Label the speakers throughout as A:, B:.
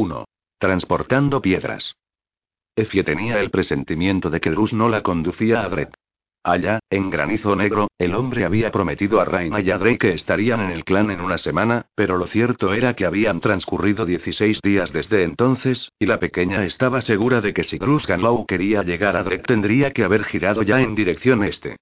A: 1. Transportando piedras. Effie tenía el presentimiento de que Drus no la conducía a Dredd. Allá, en Granizo Negro, el hombre había prometido a Raina y a Drake que estarían en el clan en una semana, pero lo cierto era que habían transcurrido 16 días desde entonces, y la pequeña estaba segura de que si Bruce Ganlow quería llegar a Drake tendría que haber girado ya en dirección este.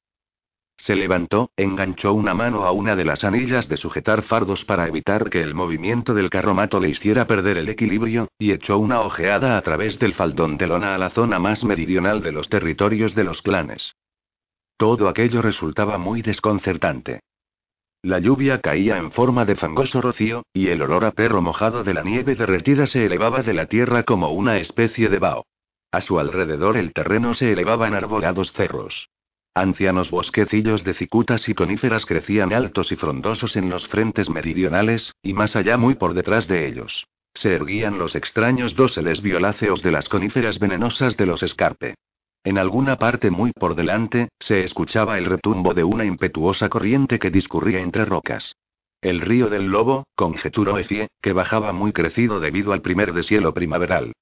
A: Se levantó, enganchó una mano a una de las anillas de sujetar fardos para evitar que el movimiento del carromato le hiciera perder el equilibrio, y echó una ojeada a través del faldón de lona a la zona más meridional de los territorios de los clanes. Todo aquello resultaba muy desconcertante. La lluvia caía en forma de fangoso rocío, y el olor a perro mojado de la nieve derretida se elevaba de la tierra como una especie de vaho. A su alrededor el terreno se elevaba en arbolados cerros. Ancianos bosquecillos de cicutas y coníferas crecían altos y frondosos en los frentes meridionales, y más allá muy por detrás de ellos. Se erguían los extraños dóseles violáceos de las coníferas venenosas de los escarpe. En alguna parte muy por delante, se escuchaba el retumbo de una impetuosa corriente que discurría entre rocas. El río del lobo, conjeturó Efie, que bajaba muy crecido debido al primer deshielo primaveral.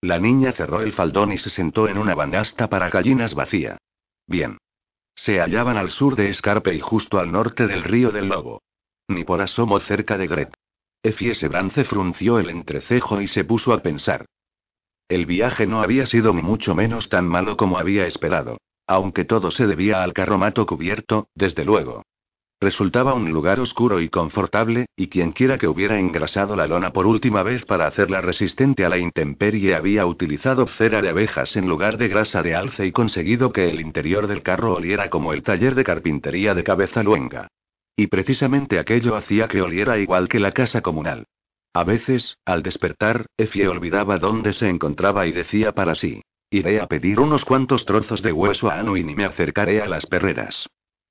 A: La niña cerró el faldón y se sentó en una banasta para gallinas vacía. Bien. Se hallaban al sur de Escarpe y justo al norte del río del lobo. Ni por asomo cerca de Gret. Effie Sebrance frunció el entrecejo y se puso a pensar. El viaje no había sido ni mucho menos tan malo como había esperado. Aunque todo se debía al carromato cubierto, desde luego. Resultaba un lugar oscuro y confortable, y quienquiera que hubiera engrasado la lona por última vez para hacerla resistente a la intemperie había utilizado cera de abejas en lugar de grasa de alce y conseguido que el interior del carro oliera como el taller de carpintería de cabeza luenga. Y precisamente aquello hacía que oliera igual que la casa comunal. A veces, al despertar, Effie olvidaba dónde se encontraba y decía para sí: Iré a pedir unos cuantos trozos de hueso a Anuin y me acercaré a las perreras.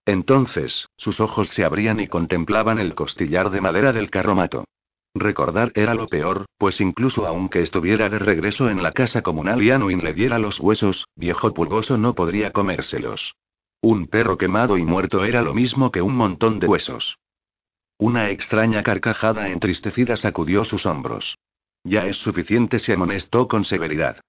A: Entonces, sus ojos se abrían y contemplaban el costillar de madera del carromato. Recordar era lo peor, pues incluso aunque estuviera de regreso en la casa comunal y Anuin le diera los huesos, viejo pulgoso no podría comérselos. Un perro quemado y muerto era lo mismo que un montón de huesos. Una extraña carcajada entristecida sacudió sus hombros. Ya es suficiente, se amonestó con severidad.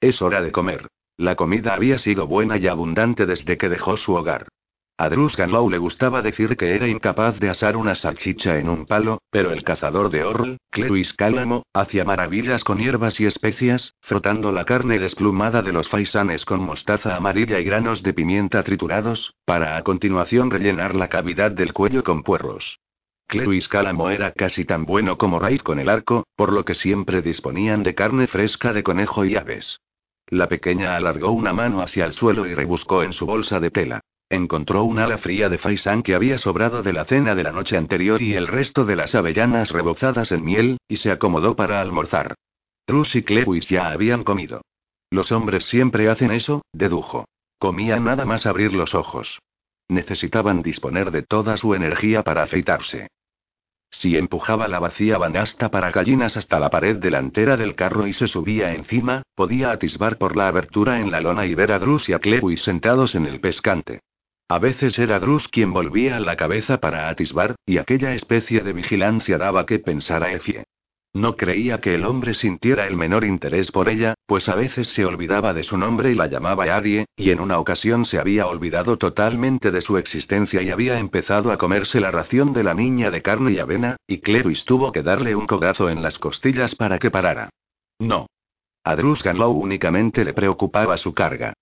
A: Es hora de comer. La comida había sido buena y abundante desde que dejó su hogar. A Drus Ganlow le gustaba decir que era incapaz de asar una salchicha en un palo, pero el cazador de Orl, Clewis Cálamo, hacía maravillas con hierbas y especias, frotando la carne desplumada de los faisanes con mostaza amarilla y granos de pimienta triturados, para a continuación rellenar la cavidad del cuello con puerros. Clewis Calamo era casi tan bueno como Raid con el arco, por lo que siempre disponían de carne fresca de conejo y aves. La pequeña alargó una mano hacia el suelo y rebuscó en su bolsa de tela. Encontró un ala fría de faisán que había sobrado de la cena de la noche anterior y el resto de las avellanas rebozadas en miel, y se acomodó para almorzar. Trus y Clewis ya habían comido. Los hombres siempre hacen eso, dedujo. Comían nada más abrir los ojos. Necesitaban disponer de toda su energía para afeitarse. Si empujaba la vacía banasta para gallinas hasta la pared delantera del carro y se subía encima, podía atisbar por la abertura en la lona y ver a Drus y a Clewis sentados en el pescante. A veces era Drus quien volvía la cabeza para atisbar, y aquella especie de vigilancia daba que pensar a Effie. No creía que el hombre sintiera el menor interés por ella, pues a veces se olvidaba de su nombre y la llamaba Adie, y en una ocasión se había olvidado totalmente de su existencia y había empezado a comerse la ración de la niña de carne y avena, y Clevis tuvo que darle un cogazo en las costillas para que parara. No. A Drus Ganlow únicamente le preocupaba su carga.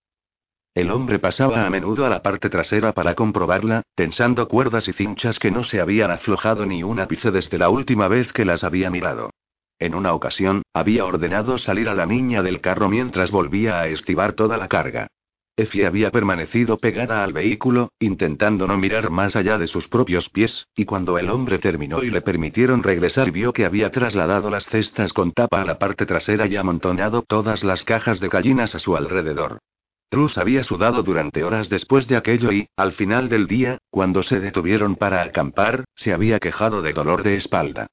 A: El hombre pasaba a menudo a la parte trasera para comprobarla, tensando cuerdas y cinchas que no se habían aflojado ni un ápice desde la última vez que las había mirado. En una ocasión, había ordenado salir a la niña del carro mientras volvía a estivar toda la carga. Effie había permanecido pegada al vehículo, intentando no mirar más allá de sus propios pies, y cuando el hombre terminó y le permitieron regresar vio que había trasladado las cestas con tapa a la parte trasera y amontonado todas las cajas de gallinas a su alrededor. Trus había sudado durante horas después de aquello y, al final del día, cuando se detuvieron para acampar, se había quejado de dolor de espalda.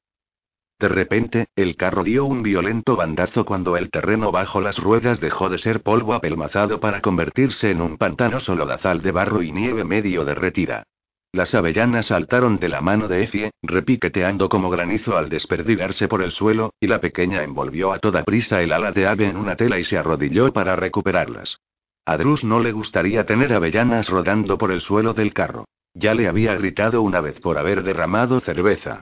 A: De repente, el carro dio un violento bandazo cuando el terreno bajo las ruedas dejó de ser polvo apelmazado para convertirse en un pantanoso lodazal de barro y nieve medio derretida. Las avellanas saltaron de la mano de Effie, repiqueteando como granizo al desperdigarse por el suelo, y la pequeña envolvió a toda prisa el ala de ave en una tela y se arrodilló para recuperarlas. A Drus no le gustaría tener avellanas rodando por el suelo del carro. Ya le había gritado una vez por haber derramado cerveza.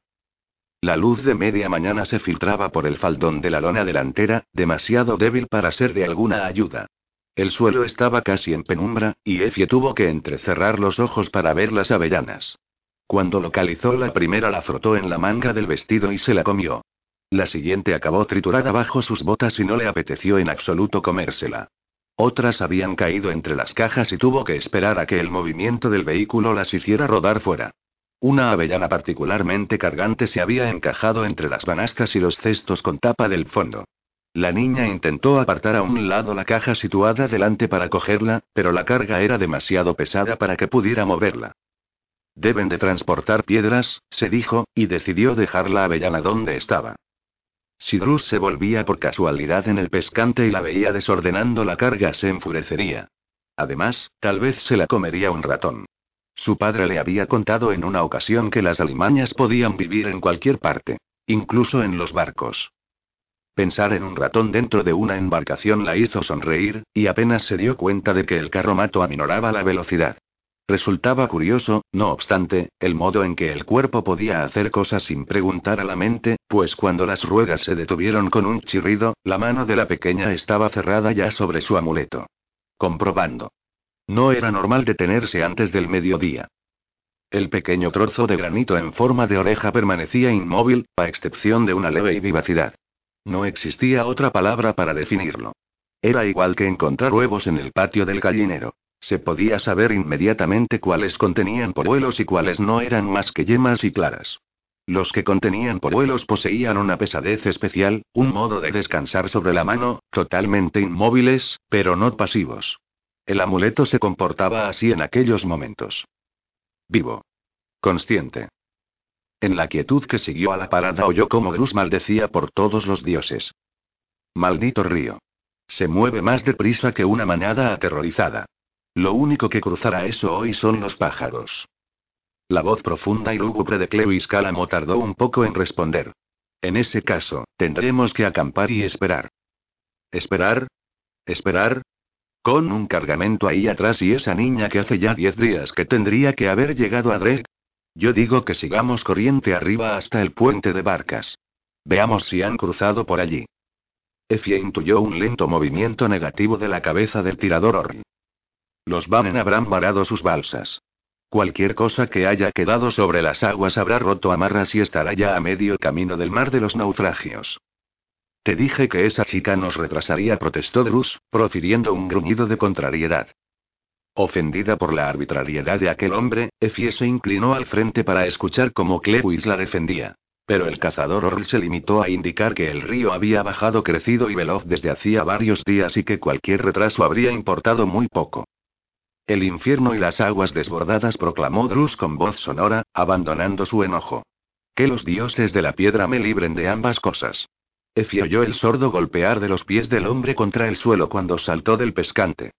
A: La luz de media mañana se filtraba por el faldón de la lona delantera, demasiado débil para ser de alguna ayuda. El suelo estaba casi en penumbra, y Effie tuvo que entrecerrar los ojos para ver las avellanas. Cuando localizó la primera la frotó en la manga del vestido y se la comió. La siguiente acabó triturada bajo sus botas y no le apeteció en absoluto comérsela. Otras habían caído entre las cajas y tuvo que esperar a que el movimiento del vehículo las hiciera rodar fuera. Una avellana particularmente cargante se había encajado entre las banastas y los cestos con tapa del fondo. La niña intentó apartar a un lado la caja situada delante para cogerla, pero la carga era demasiado pesada para que pudiera moverla. Deben de transportar piedras, se dijo, y decidió dejar la avellana donde estaba. Si Drus se volvía por casualidad en el pescante y la veía desordenando la carga, se enfurecería. Además, tal vez se la comería un ratón. Su padre le había contado en una ocasión que las alimañas podían vivir en cualquier parte, incluso en los barcos. Pensar en un ratón dentro de una embarcación la hizo sonreír, y apenas se dio cuenta de que el carromato aminoraba la velocidad. Resultaba curioso, no obstante, el modo en que el cuerpo podía hacer cosas sin preguntar a la mente, pues cuando las ruedas se detuvieron con un chirrido, la mano de la pequeña estaba cerrada ya sobre su amuleto. Comprobando. No era normal detenerse antes del mediodía. El pequeño trozo de granito en forma de oreja permanecía inmóvil, a excepción de una leve vivacidad. No existía otra palabra para definirlo. Era igual que encontrar huevos en el patio del gallinero. Se podía saber inmediatamente cuáles contenían polluelos y cuáles no eran más que yemas y claras. Los que contenían polluelos poseían una pesadez especial, un modo de descansar sobre la mano, totalmente inmóviles, pero no pasivos. El amuleto se comportaba así en aquellos momentos. Vivo. Consciente. En la quietud que siguió a la parada oyó como Grus maldecía por todos los dioses. Maldito río. Se mueve más deprisa que una manada aterrorizada. Lo único que cruzará eso hoy son los pájaros. La voz profunda y lúgubre de Cleo Calamo tardó un poco en responder. En ese caso, tendremos que acampar y esperar. ¿Esperar? ¿Esperar? Con un cargamento ahí atrás y esa niña que hace ya diez días que tendría que haber llegado a Drake, yo digo que sigamos corriente arriba hasta el puente de barcas. Veamos si han cruzado por allí. Effie intuyó un lento movimiento negativo de la cabeza del tirador Orri. Los Banen habrán varado sus balsas. Cualquier cosa que haya quedado sobre las aguas habrá roto amarras y estará ya a medio camino del mar de los naufragios. Te dije que esa chica nos retrasaría, protestó Drus, profiriendo un gruñido de contrariedad. Ofendida por la arbitrariedad de aquel hombre, Effie se inclinó al frente para escuchar cómo Clewis la defendía. Pero el cazador Orl se limitó a indicar que el río había bajado crecido y veloz desde hacía varios días y que cualquier retraso habría importado muy poco. El infierno y las aguas desbordadas, proclamó Drus con voz sonora, abandonando su enojo. Que los dioses de la piedra me libren de ambas cosas. Effie oyó el sordo golpear de los pies del hombre contra el suelo cuando saltó del pescante.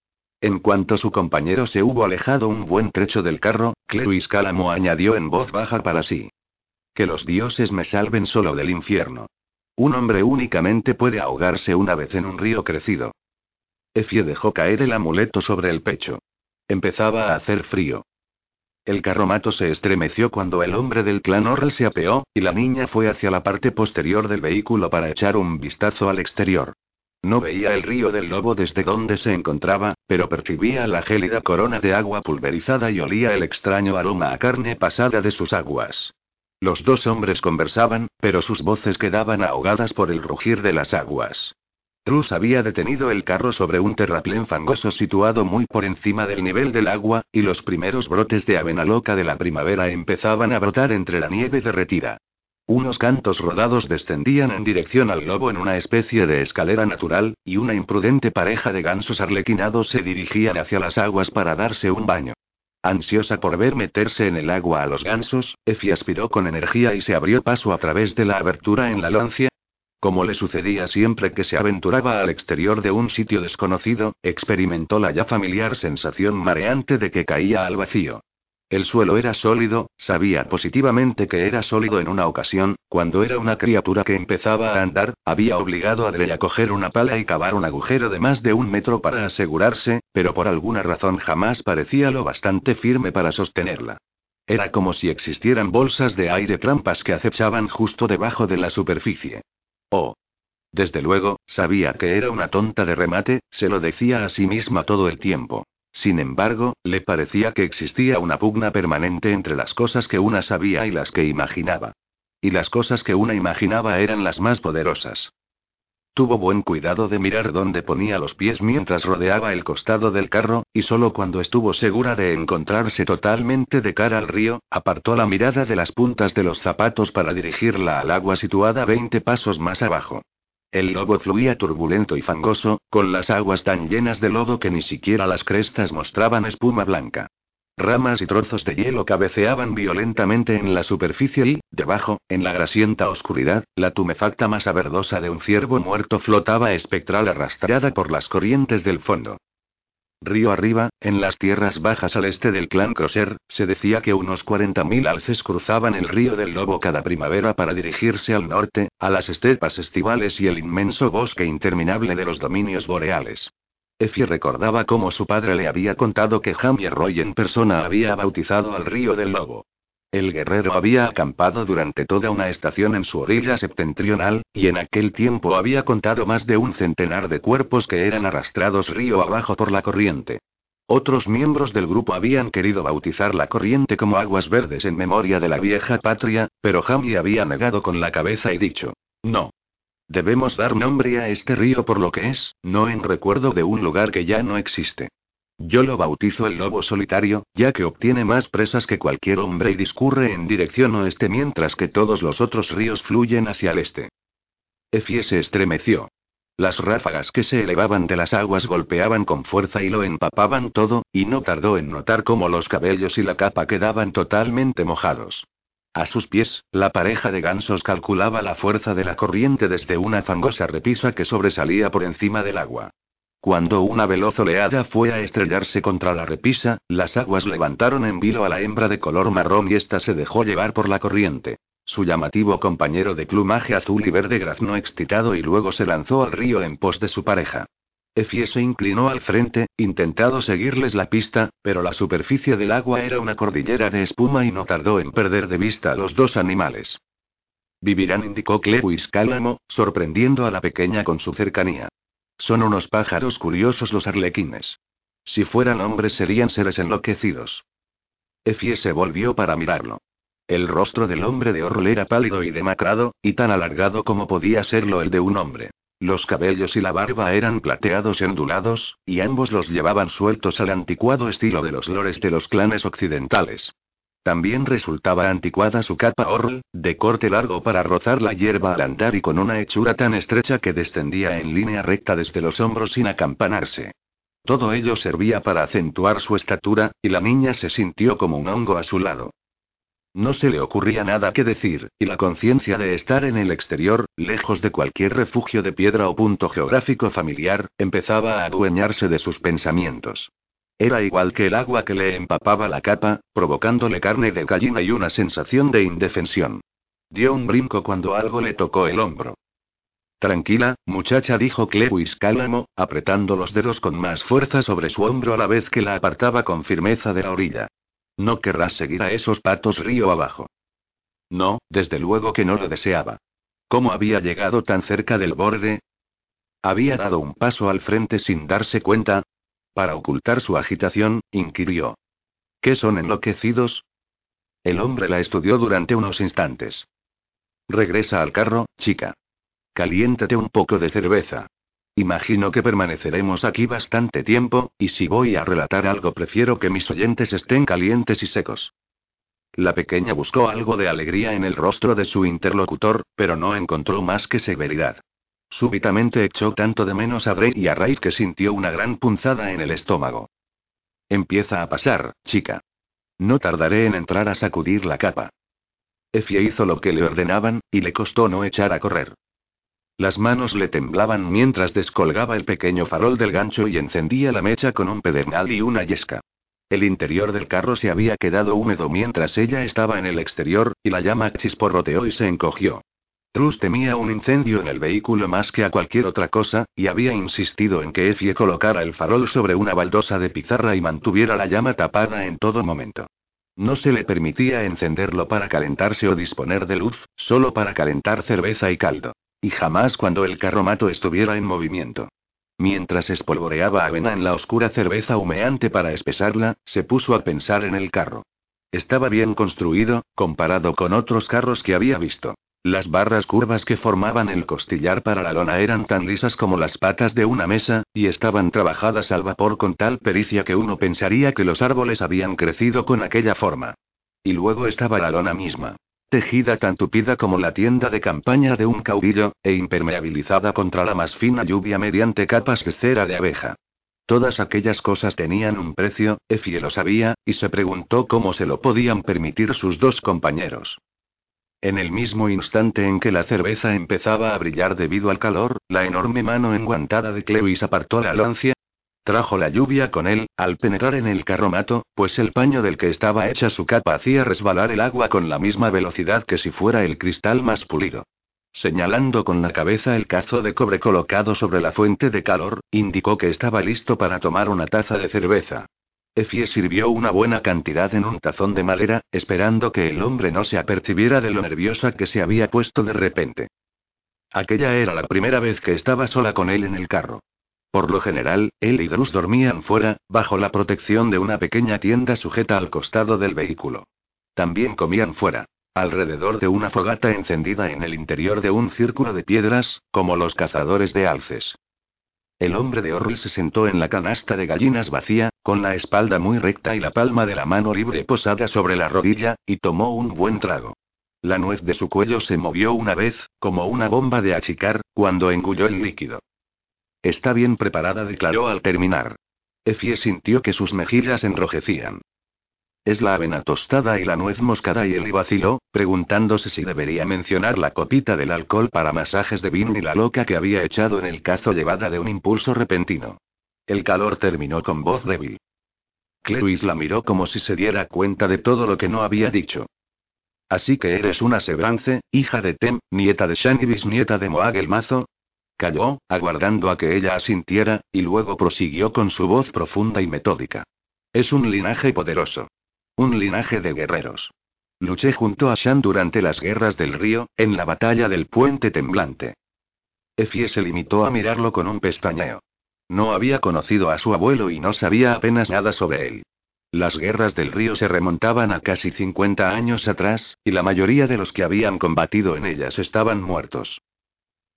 A: En cuanto su compañero se hubo alejado un buen trecho del carro, Clewis Calamo añadió en voz baja para sí. Que los dioses me salven solo del infierno. Un hombre únicamente puede ahogarse una vez en un río crecido. Effie dejó caer el amuleto sobre el pecho. Empezaba a hacer frío. El carromato se estremeció cuando el hombre del clan Orrel se apeó, y la niña fue hacia la parte posterior del vehículo para echar un vistazo al exterior. No veía el río del lobo desde donde se encontraba, pero percibía la gélida corona de agua pulverizada y olía el extraño aroma a carne pasada de sus aguas. Los dos hombres conversaban, pero sus voces quedaban ahogadas por el rugir de las aguas. Trus había detenido el carro sobre un terraplén fangoso situado muy por encima del nivel del agua, y los primeros brotes de avena loca de la primavera empezaban a brotar entre la nieve derretida. Unos cantos rodados descendían en dirección al lobo en una especie de escalera natural, y una imprudente pareja de gansos arlequinados se dirigían hacia las aguas para darse un baño. Ansiosa por ver meterse en el agua a los gansos, Effie aspiró con energía y se abrió paso a través de la abertura en la lancia. Como le sucedía siempre que se aventuraba al exterior de un sitio desconocido, experimentó la ya familiar sensación mareante de que caía al vacío. El suelo era sólido, sabía positivamente que era sólido en una ocasión, cuando era una criatura que empezaba a andar, había obligado a Drey a coger una pala y cavar un agujero de más de un metro para asegurarse, pero por alguna razón jamás parecía lo bastante firme para sostenerla. Era como si existieran bolsas de aire trampas que acechaban justo debajo de la superficie. Oh. Desde luego, sabía que era una tonta de remate, se lo decía a sí misma todo el tiempo. Sin embargo, le parecía que existía una pugna permanente entre las cosas que una sabía y las que imaginaba. Y las cosas que una imaginaba eran las más poderosas. Tuvo buen cuidado de mirar dónde ponía los pies mientras rodeaba el costado del carro, y solo cuando estuvo segura de encontrarse totalmente de cara al río, apartó la mirada de las puntas de los zapatos para dirigirla al agua situada 20 pasos más abajo. El lobo fluía turbulento y fangoso, con las aguas tan llenas de lodo que ni siquiera las crestas mostraban espuma blanca. Ramas y trozos de hielo cabeceaban violentamente en la superficie y, debajo, en la grasienta oscuridad, la tumefacta masa verdosa de un ciervo muerto flotaba espectral arrastrada por las corrientes del fondo. Río arriba, en las tierras bajas al este del clan Crosser, se decía que unos 40.000 alces cruzaban el río del Lobo cada primavera para dirigirse al norte, a las estepas estivales y el inmenso bosque interminable de los dominios boreales. Effie recordaba cómo su padre le había contado que Javier Roy en persona había bautizado al río del Lobo. El guerrero había acampado durante toda una estación en su orilla septentrional, y en aquel tiempo había contado más de un centenar de cuerpos que eran arrastrados río abajo por la corriente. Otros miembros del grupo habían querido bautizar la corriente como aguas verdes en memoria de la vieja patria, pero Jamie había negado con la cabeza y dicho, no. Debemos dar nombre a este río por lo que es, no en recuerdo de un lugar que ya no existe. Yo lo bautizo el lobo solitario, ya que obtiene más presas que cualquier hombre y discurre en dirección oeste mientras que todos los otros ríos fluyen hacia el este. Effie se estremeció. Las ráfagas que se elevaban de las aguas golpeaban con fuerza y lo empapaban todo, y no tardó en notar cómo los cabellos y la capa quedaban totalmente mojados. A sus pies, la pareja de gansos calculaba la fuerza de la corriente desde una fangosa repisa que sobresalía por encima del agua. Cuando una veloz oleada fue a estrellarse contra la repisa, las aguas levantaron en vilo a la hembra de color marrón y ésta se dejó llevar por la corriente. Su llamativo compañero de plumaje azul y verde graznó excitado y luego se lanzó al río en pos de su pareja. Effie se inclinó al frente, intentado seguirles la pista, pero la superficie del agua era una cordillera de espuma y no tardó en perder de vista a los dos animales. Vivirán, indicó Clewis Cálamo, sorprendiendo a la pequeña con su cercanía. Son unos pájaros curiosos los arlequines. Si fueran hombres serían seres enloquecidos. Effie se volvió para mirarlo. El rostro del hombre de Orrol era pálido y demacrado, y tan alargado como podía serlo el de un hombre. Los cabellos y la barba eran plateados y ondulados, y ambos los llevaban sueltos al anticuado estilo de los lores de los clanes occidentales. También resultaba anticuada su capa orl, de corte largo para rozar la hierba al andar y con una hechura tan estrecha que descendía en línea recta desde los hombros sin acampanarse. Todo ello servía para acentuar su estatura, y la niña se sintió como un hongo a su lado. No se le ocurría nada que decir, y la conciencia de estar en el exterior, lejos de cualquier refugio de piedra o punto geográfico familiar, empezaba a adueñarse de sus pensamientos. Era igual que el agua que le empapaba la capa, provocándole carne de gallina y una sensación de indefensión. Dio un brinco cuando algo le tocó el hombro. Tranquila, muchacha, dijo Clewis Cálamo, apretando los dedos con más fuerza sobre su hombro a la vez que la apartaba con firmeza de la orilla. No querrás seguir a esos patos río abajo. No, desde luego que no lo deseaba. ¿Cómo había llegado tan cerca del borde? Había dado un paso al frente sin darse cuenta, para ocultar su agitación, inquirió. ¿Qué son enloquecidos? El hombre la estudió durante unos instantes. Regresa al carro, chica. Caliéntate un poco de cerveza. Imagino que permaneceremos aquí bastante tiempo, y si voy a relatar algo prefiero que mis oyentes estén calientes y secos. La pequeña buscó algo de alegría en el rostro de su interlocutor, pero no encontró más que severidad. Súbitamente echó tanto de menos a Bray y a Ray que sintió una gran punzada en el estómago. Empieza a pasar, chica. No tardaré en entrar a sacudir la capa. Effie hizo lo que le ordenaban, y le costó no echar a correr. Las manos le temblaban mientras descolgaba el pequeño farol del gancho y encendía la mecha con un pedernal y una yesca. El interior del carro se había quedado húmedo mientras ella estaba en el exterior, y la llama chisporroteó y se encogió. Trus temía un incendio en el vehículo más que a cualquier otra cosa, y había insistido en que Effie colocara el farol sobre una baldosa de pizarra y mantuviera la llama tapada en todo momento. No se le permitía encenderlo para calentarse o disponer de luz, solo para calentar cerveza y caldo. Y jamás cuando el carromato estuviera en movimiento. Mientras espolvoreaba avena en la oscura cerveza humeante para espesarla, se puso a pensar en el carro. Estaba bien construido, comparado con otros carros que había visto. Las barras curvas que formaban el costillar para la lona eran tan lisas como las patas de una mesa, y estaban trabajadas al vapor con tal pericia que uno pensaría que los árboles habían crecido con aquella forma. Y luego estaba la lona misma. Tejida tan tupida como la tienda de campaña de un caudillo, e impermeabilizada contra la más fina lluvia mediante capas de cera de abeja. Todas aquellas cosas tenían un precio, Effie lo sabía, y se preguntó cómo se lo podían permitir sus dos compañeros. En el mismo instante en que la cerveza empezaba a brillar debido al calor, la enorme mano enguantada de Clewis apartó la lancia. Trajo la lluvia con él, al penetrar en el carromato, pues el paño del que estaba hecha su capa hacía resbalar el agua con la misma velocidad que si fuera el cristal más pulido. Señalando con la cabeza el cazo de cobre colocado sobre la fuente de calor, indicó que estaba listo para tomar una taza de cerveza. Effie sirvió una buena cantidad en un tazón de madera, esperando que el hombre no se apercibiera de lo nerviosa que se había puesto de repente. Aquella era la primera vez que estaba sola con él en el carro. Por lo general, él y Drus dormían fuera, bajo la protección de una pequeña tienda sujeta al costado del vehículo. También comían fuera, alrededor de una fogata encendida en el interior de un círculo de piedras, como los cazadores de alces. El hombre de Orl se sentó en la canasta de gallinas vacía, con la espalda muy recta y la palma de la mano libre posada sobre la rodilla, y tomó un buen trago. La nuez de su cuello se movió una vez, como una bomba de achicar, cuando engulló el líquido. Está bien preparada, declaró al terminar. Effie sintió que sus mejillas enrojecían. Es la avena tostada y la nuez moscada y el vaciló, preguntándose si debería mencionar la copita del alcohol para masajes de vino y la loca que había echado en el cazo llevada de un impulso repentino. El calor terminó con voz débil. Clewis la miró como si se diera cuenta de todo lo que no había dicho. Así que eres una Sebrance, hija de Tem, nieta de Shan y bisnieta de Moag el Mazo. Calló, aguardando a que ella asintiera, y luego prosiguió con su voz profunda y metódica. Es un linaje poderoso. Un linaje de guerreros. Luché junto a Shan durante las guerras del río, en la batalla del puente temblante. Effie se limitó a mirarlo con un pestañeo. No había conocido a su abuelo y no sabía apenas nada sobre él. Las guerras del río se remontaban a casi 50 años atrás, y la mayoría de los que habían combatido en ellas estaban muertos.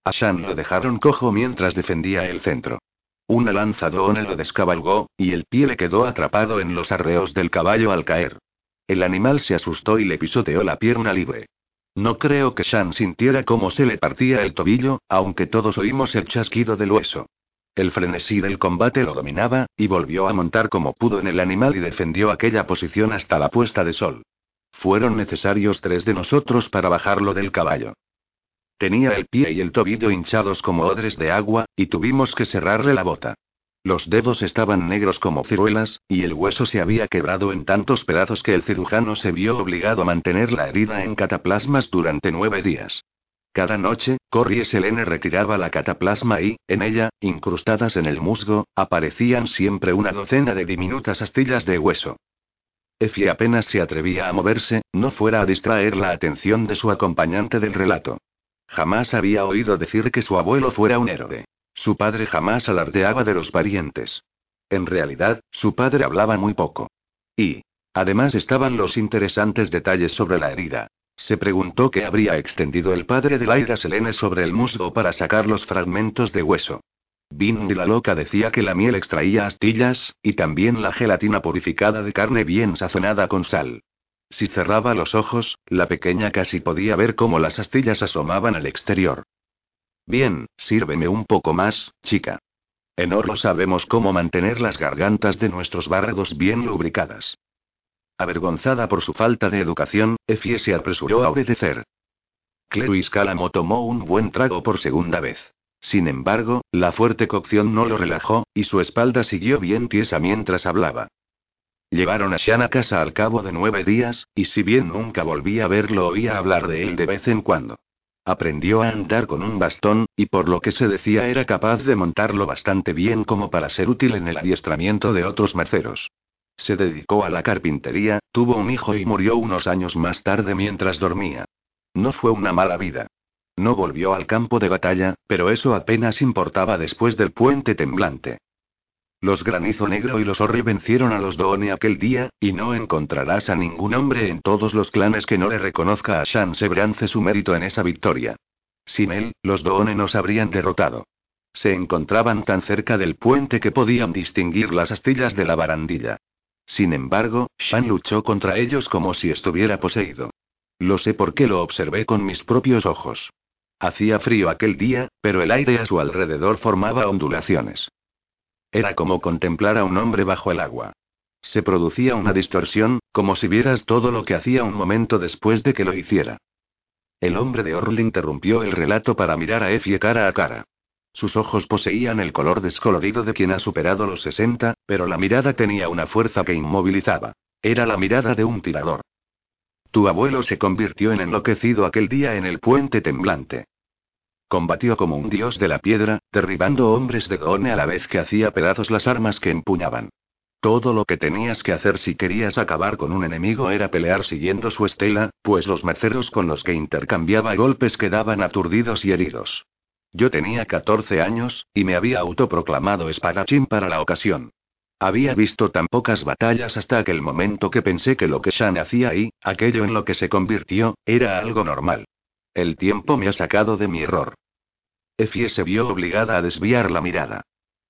A: A Shan lo dejaron cojo mientras defendía el centro. Una lanzadona lo descabalgó, y el pie le quedó atrapado en los arreos del caballo al caer. El animal se asustó y le pisoteó la pierna libre. No creo que Shan sintiera cómo se le partía el tobillo, aunque todos oímos el chasquido del hueso. El frenesí del combate lo dominaba, y volvió a montar como pudo en el animal y defendió aquella posición hasta la puesta de sol. Fueron necesarios tres de nosotros para bajarlo del caballo. Tenía el pie y el tobillo hinchados como odres de agua, y tuvimos que cerrarle la bota. Los dedos estaban negros como ciruelas, y el hueso se había quebrado en tantos pedazos que el cirujano se vio obligado a mantener la herida en cataplasmas durante nueve días. Cada noche, Corrie Selene retiraba la cataplasma y, en ella, incrustadas en el musgo, aparecían siempre una docena de diminutas astillas de hueso. Effie apenas se atrevía a moverse, no fuera a distraer la atención de su acompañante del relato. Jamás había oído decir que su abuelo fuera un héroe. Su padre jamás alardeaba de los parientes. En realidad, su padre hablaba muy poco. Y, además estaban los interesantes detalles sobre la herida. Se preguntó qué habría extendido el padre de Laira Selene sobre el musgo para sacar los fragmentos de hueso. Bindi la loca decía que la miel extraía astillas, y también la gelatina purificada de carne bien sazonada con sal. Si cerraba los ojos, la pequeña casi podía ver cómo las astillas asomaban al exterior. Bien, sírveme un poco más, chica. En Orlo sabemos cómo mantener las gargantas de nuestros bárrados bien lubricadas. Avergonzada por su falta de educación, Effie se apresuró a obedecer. Clewis Calamo tomó un buen trago por segunda vez. Sin embargo, la fuerte cocción no lo relajó, y su espalda siguió bien tiesa mientras hablaba. Llevaron a Shan a casa al cabo de nueve días, y si bien nunca volví a verlo, oía hablar de él de vez en cuando. Aprendió a andar con un bastón, y por lo que se decía era capaz de montarlo bastante bien como para ser útil en el adiestramiento de otros merceros. Se dedicó a la carpintería, tuvo un hijo y murió unos años más tarde mientras dormía. No fue una mala vida. No volvió al campo de batalla, pero eso apenas importaba después del puente temblante. Los Granizo Negro y los Orri vencieron a los Doone aquel día, y no encontrarás a ningún hombre en todos los clanes que no le reconozca a Shan Sebrance su mérito en esa victoria. Sin él, los Doone nos habrían derrotado. Se encontraban tan cerca del puente que podían distinguir las astillas de la barandilla. Sin embargo, Shan luchó contra ellos como si estuviera poseído. Lo sé porque lo observé con mis propios ojos. Hacía frío aquel día, pero el aire a su alrededor formaba ondulaciones. Era como contemplar a un hombre bajo el agua. Se producía una distorsión, como si vieras todo lo que hacía un momento después de que lo hiciera. El hombre de Orl interrumpió el relato para mirar a Effie cara a cara. Sus ojos poseían el color descolorido de quien ha superado los 60, pero la mirada tenía una fuerza que inmovilizaba. Era la mirada de un tirador. Tu abuelo se convirtió en enloquecido aquel día en el puente temblante. Combatió como un dios de la piedra, derribando hombres de Doone a la vez que hacía pedazos las armas que empuñaban. Todo lo que tenías que hacer si querías acabar con un enemigo era pelear siguiendo su estela, pues los merceros con los que intercambiaba golpes quedaban aturdidos y heridos. Yo tenía 14 años, y me había autoproclamado espadachín para la ocasión. Había visto tan pocas batallas hasta aquel momento que pensé que lo que Shan hacía ahí, aquello en lo que se convirtió, era algo normal. El tiempo me ha sacado de mi error. Effie se vio obligada a desviar la mirada.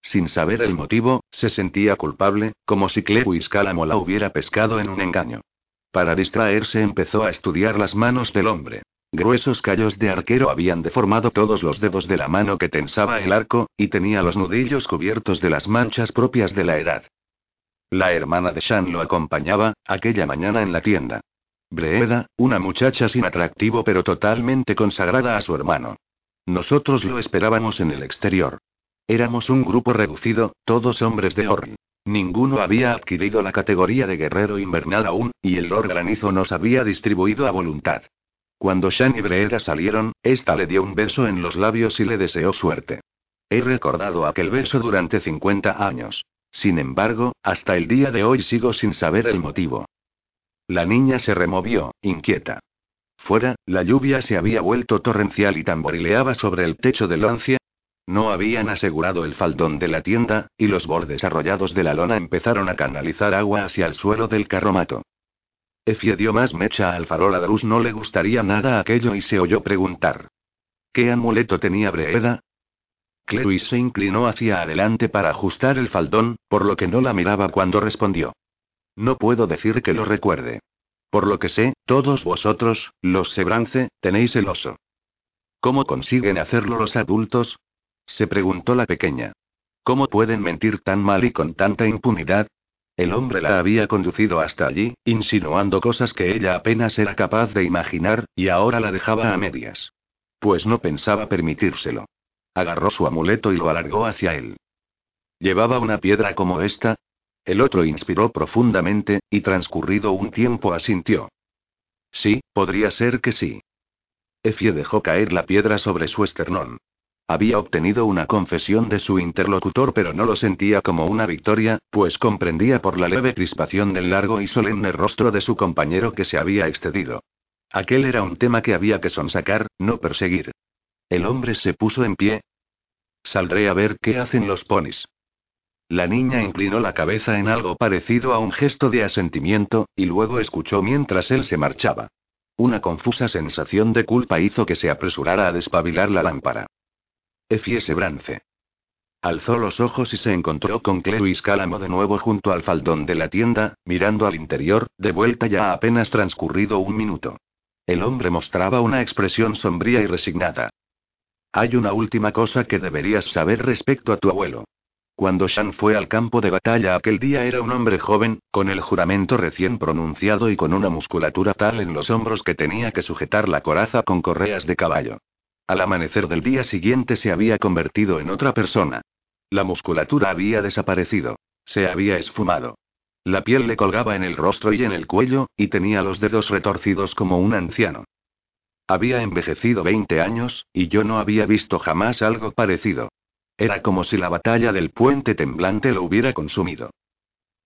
A: Sin saber el motivo, se sentía culpable, como si Clewis Calamo la hubiera pescado en un engaño. Para distraerse empezó a estudiar las manos del hombre. Gruesos callos de arquero habían deformado todos los dedos de la mano que tensaba el arco, y tenía los nudillos cubiertos de las manchas propias de la edad. La hermana de Shan lo acompañaba, aquella mañana en la tienda. Breda, una muchacha sin atractivo pero totalmente consagrada a su hermano. Nosotros lo esperábamos en el exterior. Éramos un grupo reducido, todos hombres de Orn. Ninguno había adquirido la categoría de guerrero invernal aún, y el Lord Granizo nos había distribuido a voluntad. Cuando Shan y Breda salieron, esta le dio un beso en los labios y le deseó suerte. He recordado aquel beso durante 50 años. Sin embargo, hasta el día de hoy sigo sin saber el motivo. La niña se removió, inquieta. Fuera, la lluvia se había vuelto torrencial y tamborileaba sobre el techo de Lancia. No habían asegurado el faldón de la tienda, y los bordes arrollados de la lona empezaron a canalizar agua hacia el suelo del carromato. Efie dio más mecha al farol a Drus, no le gustaría nada aquello y se oyó preguntar. ¿Qué amuleto tenía Breda? Clewis se inclinó hacia adelante para ajustar el faldón, por lo que no la miraba cuando respondió. No puedo decir que lo recuerde. Por lo que sé, todos vosotros, los Sebrance, tenéis el oso. ¿Cómo consiguen hacerlo los adultos? se preguntó la pequeña. ¿Cómo pueden mentir tan mal y con tanta impunidad? El hombre la había conducido hasta allí, insinuando cosas que ella apenas era capaz de imaginar, y ahora la dejaba a medias. Pues no pensaba permitírselo. Agarró su amuleto y lo alargó hacia él. ¿Llevaba una piedra como esta? El otro inspiró profundamente, y transcurrido un tiempo asintió. Sí, podría ser que sí. Effie dejó caer la piedra sobre su esternón. Había obtenido una confesión de su interlocutor, pero no lo sentía como una victoria, pues comprendía por la leve crispación del largo y solemne rostro de su compañero que se había excedido. Aquel era un tema que había que sonsacar, no perseguir. El hombre se puso en pie. Saldré a ver qué hacen los ponis. La niña inclinó la cabeza en algo parecido a un gesto de asentimiento, y luego escuchó mientras él se marchaba. Una confusa sensación de culpa hizo que se apresurara a despabilar la lámpara. Effie se brance. Alzó los ojos y se encontró con Clewis Cálamo de nuevo junto al faldón de la tienda, mirando al interior, de vuelta ya apenas transcurrido un minuto. El hombre mostraba una expresión sombría y resignada. Hay una última cosa que deberías saber respecto a tu abuelo. Cuando Shan fue al campo de batalla aquel día era un hombre joven, con el juramento recién pronunciado y con una musculatura tal en los hombros que tenía que sujetar la coraza con correas de caballo. Al amanecer del día siguiente se había convertido en otra persona. La musculatura había desaparecido. Se había esfumado. La piel le colgaba en el rostro y en el cuello, y tenía los dedos retorcidos como un anciano. Había envejecido 20 años, y yo no había visto jamás algo parecido. Era como si la batalla del puente temblante lo hubiera consumido.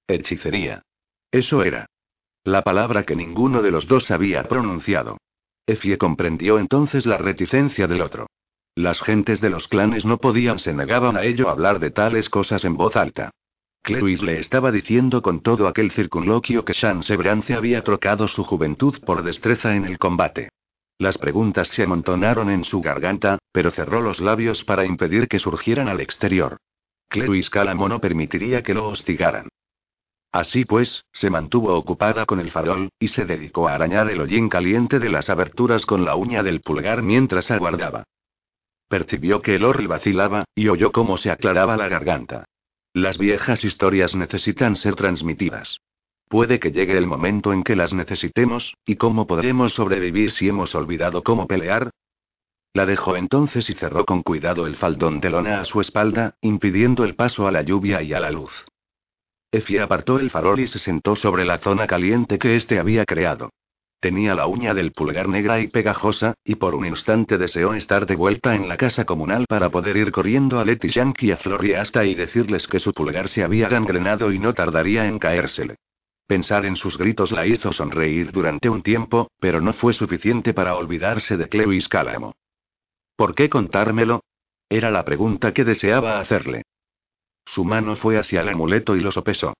A: Hechicería. Eso era. La palabra que ninguno de los dos había pronunciado. Effie comprendió entonces la reticencia del otro. Las gentes de los clanes no podían, se negaban a ello hablar de tales cosas en voz alta. Clewis le estaba diciendo con todo aquel circunloquio que Shan Sebrance había trocado su juventud por destreza en el combate. Las preguntas se amontonaron en su garganta, pero cerró los labios para impedir que surgieran al exterior. Clewis Calamo no permitiría que lo hostigaran. Así pues, se mantuvo ocupada con el farol, y se dedicó a arañar el hollín caliente de las aberturas con la uña del pulgar mientras aguardaba. Percibió que el orri vacilaba, y oyó cómo se aclaraba la garganta. Las viejas historias necesitan ser transmitidas. Puede que llegue el momento en que las necesitemos, ¿y cómo podremos sobrevivir si hemos olvidado cómo pelear? La dejó entonces y cerró con cuidado el faldón de lona a su espalda, impidiendo el paso a la lluvia y a la luz. Effie apartó el farol y se sentó sobre la zona caliente que éste había creado. Tenía la uña del pulgar negra y pegajosa, y por un instante deseó estar de vuelta en la casa comunal para poder ir corriendo a Letty Yankee y a Flor y hasta y decirles que su pulgar se había gangrenado y no tardaría en caérsele. Pensar en sus gritos la hizo sonreír durante un tiempo, pero no fue suficiente para olvidarse de Clewis Calamo. ¿Por qué contármelo? Era la pregunta que deseaba hacerle. Su mano fue hacia el amuleto y lo sopesó.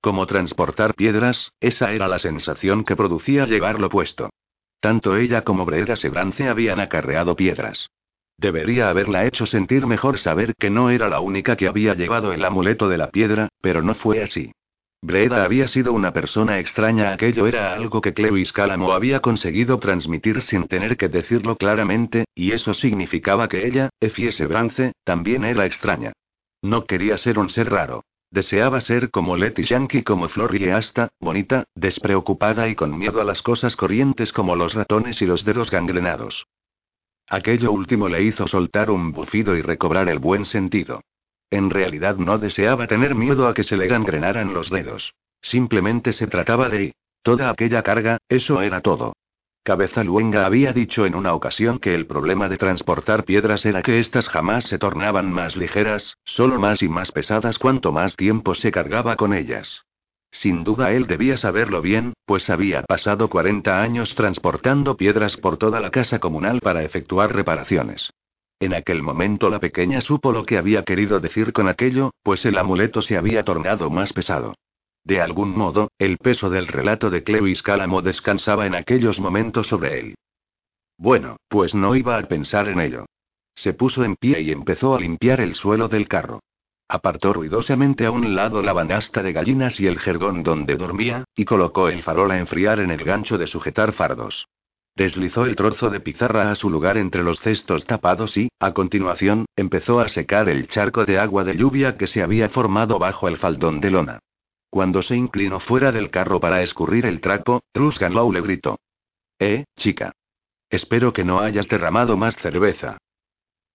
A: Como transportar piedras, esa era la sensación que producía llevarlo puesto. Tanto ella como Breda Sebrance habían acarreado piedras. Debería haberla hecho sentir mejor saber que no era la única que había llevado el amuleto de la piedra, pero no fue así. Breda había sido una persona extraña, aquello era algo que Clewis Calamo había conseguido transmitir sin tener que decirlo claramente, y eso significaba que ella, Effie Sebrance, también era extraña. No quería ser un ser raro. Deseaba ser como Letty Yankee, como Flor y hasta, bonita, despreocupada y con miedo a las cosas corrientes como los ratones y los dedos gangrenados. Aquello último le hizo soltar un bufido y recobrar el buen sentido. En realidad no deseaba tener miedo a que se le gangrenaran los dedos. Simplemente se trataba de... Toda aquella carga, eso era todo. Cabeza Luenga había dicho en una ocasión que el problema de transportar piedras era que éstas jamás se tornaban más ligeras, solo más y más pesadas cuanto más tiempo se cargaba con ellas. Sin duda él debía saberlo bien, pues había pasado 40 años transportando piedras por toda la casa comunal para efectuar reparaciones. En aquel momento la pequeña supo lo que había querido decir con aquello, pues el amuleto se había tornado más pesado. De algún modo, el peso del relato de Clewis Calamo descansaba en aquellos momentos sobre él. Bueno, pues no iba a pensar en ello. Se puso en pie y empezó a limpiar el suelo del carro. Apartó ruidosamente a un lado la banasta de gallinas y el jergón donde dormía, y colocó el farol a enfriar en el gancho de sujetar fardos. Deslizó el trozo de pizarra a su lugar entre los cestos tapados y, a continuación, empezó a secar el charco de agua de lluvia que se había formado bajo el faldón de lona. Cuando se inclinó fuera del carro para escurrir el trapo, Trusganlow le gritó. Eh, chica. Espero que no hayas derramado más cerveza.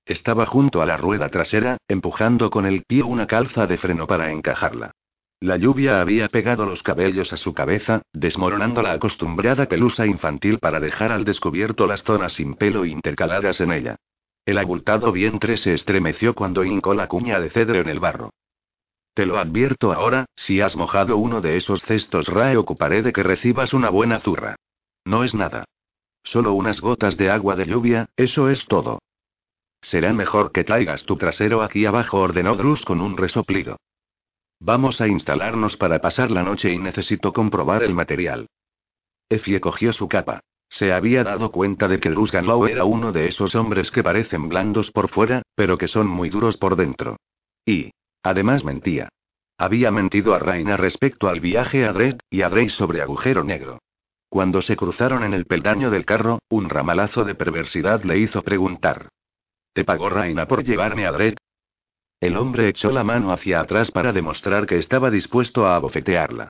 A: Estaba junto a la rueda trasera, empujando con el pie una calza de freno para encajarla. La lluvia había pegado los cabellos a su cabeza, desmoronando la acostumbrada pelusa infantil para dejar al descubierto las zonas sin pelo intercaladas en ella. El abultado vientre se estremeció cuando hincó la cuña de cedro en el barro. Te lo advierto ahora, si has mojado uno de esos cestos RAE ocuparé de que recibas una buena zurra. No es nada. Solo unas gotas de agua de lluvia, eso es todo. Será mejor que traigas tu trasero aquí abajo, ordenó Drus con un resoplido. Vamos a instalarnos para pasar la noche y necesito comprobar el material. Effie cogió su capa. Se había dado cuenta de que Drus Ganlow era uno de esos hombres que parecen blandos por fuera, pero que son muy duros por dentro. Y, Además mentía. Había mentido a Raina respecto al viaje a Dredd, y a Drey sobre agujero negro. Cuando se cruzaron en el peldaño del carro, un ramalazo de perversidad le hizo preguntar. ¿Te pagó Raina por llevarme a Dredd? El hombre echó la mano hacia atrás para demostrar que estaba dispuesto a abofetearla.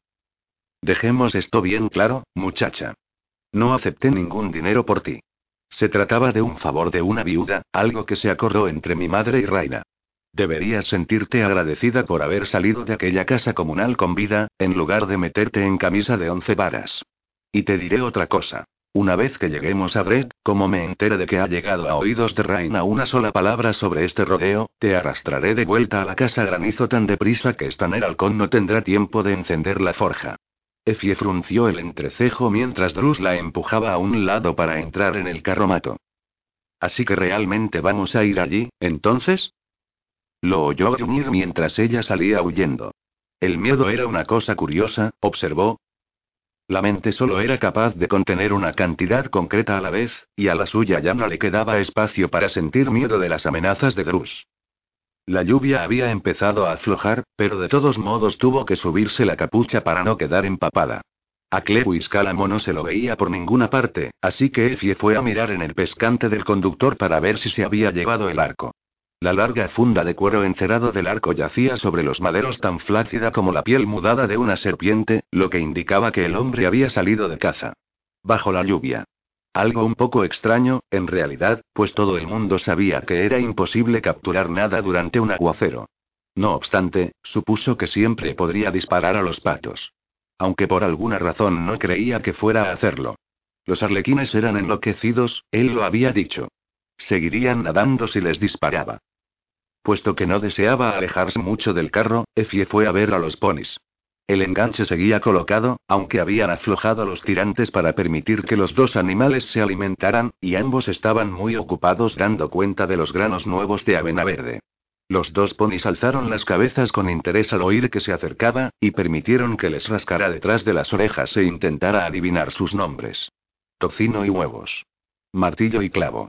A: Dejemos esto bien claro, muchacha. No acepté ningún dinero por ti. Se trataba de un favor de una viuda, algo que se acordó entre mi madre y Raina. Deberías sentirte agradecida por haber salido de aquella casa comunal con vida, en lugar de meterte en camisa de once varas. Y te diré otra cosa. Una vez que lleguemos a Brett, como me entere de que ha llegado a oídos de Reina una sola palabra sobre este rodeo, te arrastraré de vuelta a la casa granizo tan deprisa que Staner Halcón no tendrá tiempo de encender la forja. Effie frunció el entrecejo mientras Drus la empujaba a un lado para entrar en el carromato. Así que realmente vamos a ir allí, entonces? Lo oyó gruñir mientras ella salía huyendo. El miedo era una cosa curiosa, observó. La mente solo era capaz de contener una cantidad concreta a la vez, y a la suya ya no le quedaba espacio para sentir miedo de las amenazas de Drus. La lluvia había empezado a aflojar, pero de todos modos tuvo que subirse la capucha para no quedar empapada. A Clewis Calamo no se lo veía por ninguna parte, así que Effie fue a mirar en el pescante del conductor para ver si se había llevado el arco. La larga funda de cuero encerado del arco yacía sobre los maderos tan flácida como la piel mudada de una serpiente, lo que indicaba que el hombre había salido de caza. Bajo la lluvia. Algo un poco extraño, en realidad, pues todo el mundo sabía que era imposible capturar nada durante un aguacero. No obstante, supuso que siempre podría disparar a los patos. Aunque por alguna razón no creía que fuera a hacerlo. Los arlequines eran enloquecidos, él lo había dicho. Seguirían nadando si les disparaba. Puesto que no deseaba alejarse mucho del carro, Effie fue a ver a los ponis. El enganche seguía colocado, aunque habían aflojado los tirantes para permitir que los dos animales se alimentaran, y ambos estaban muy ocupados dando cuenta de los granos nuevos de avena verde. Los dos ponis alzaron las cabezas con interés al oír que se acercaba, y permitieron que les rascara detrás de las orejas e intentara adivinar sus nombres. Tocino y huevos. Martillo y clavo.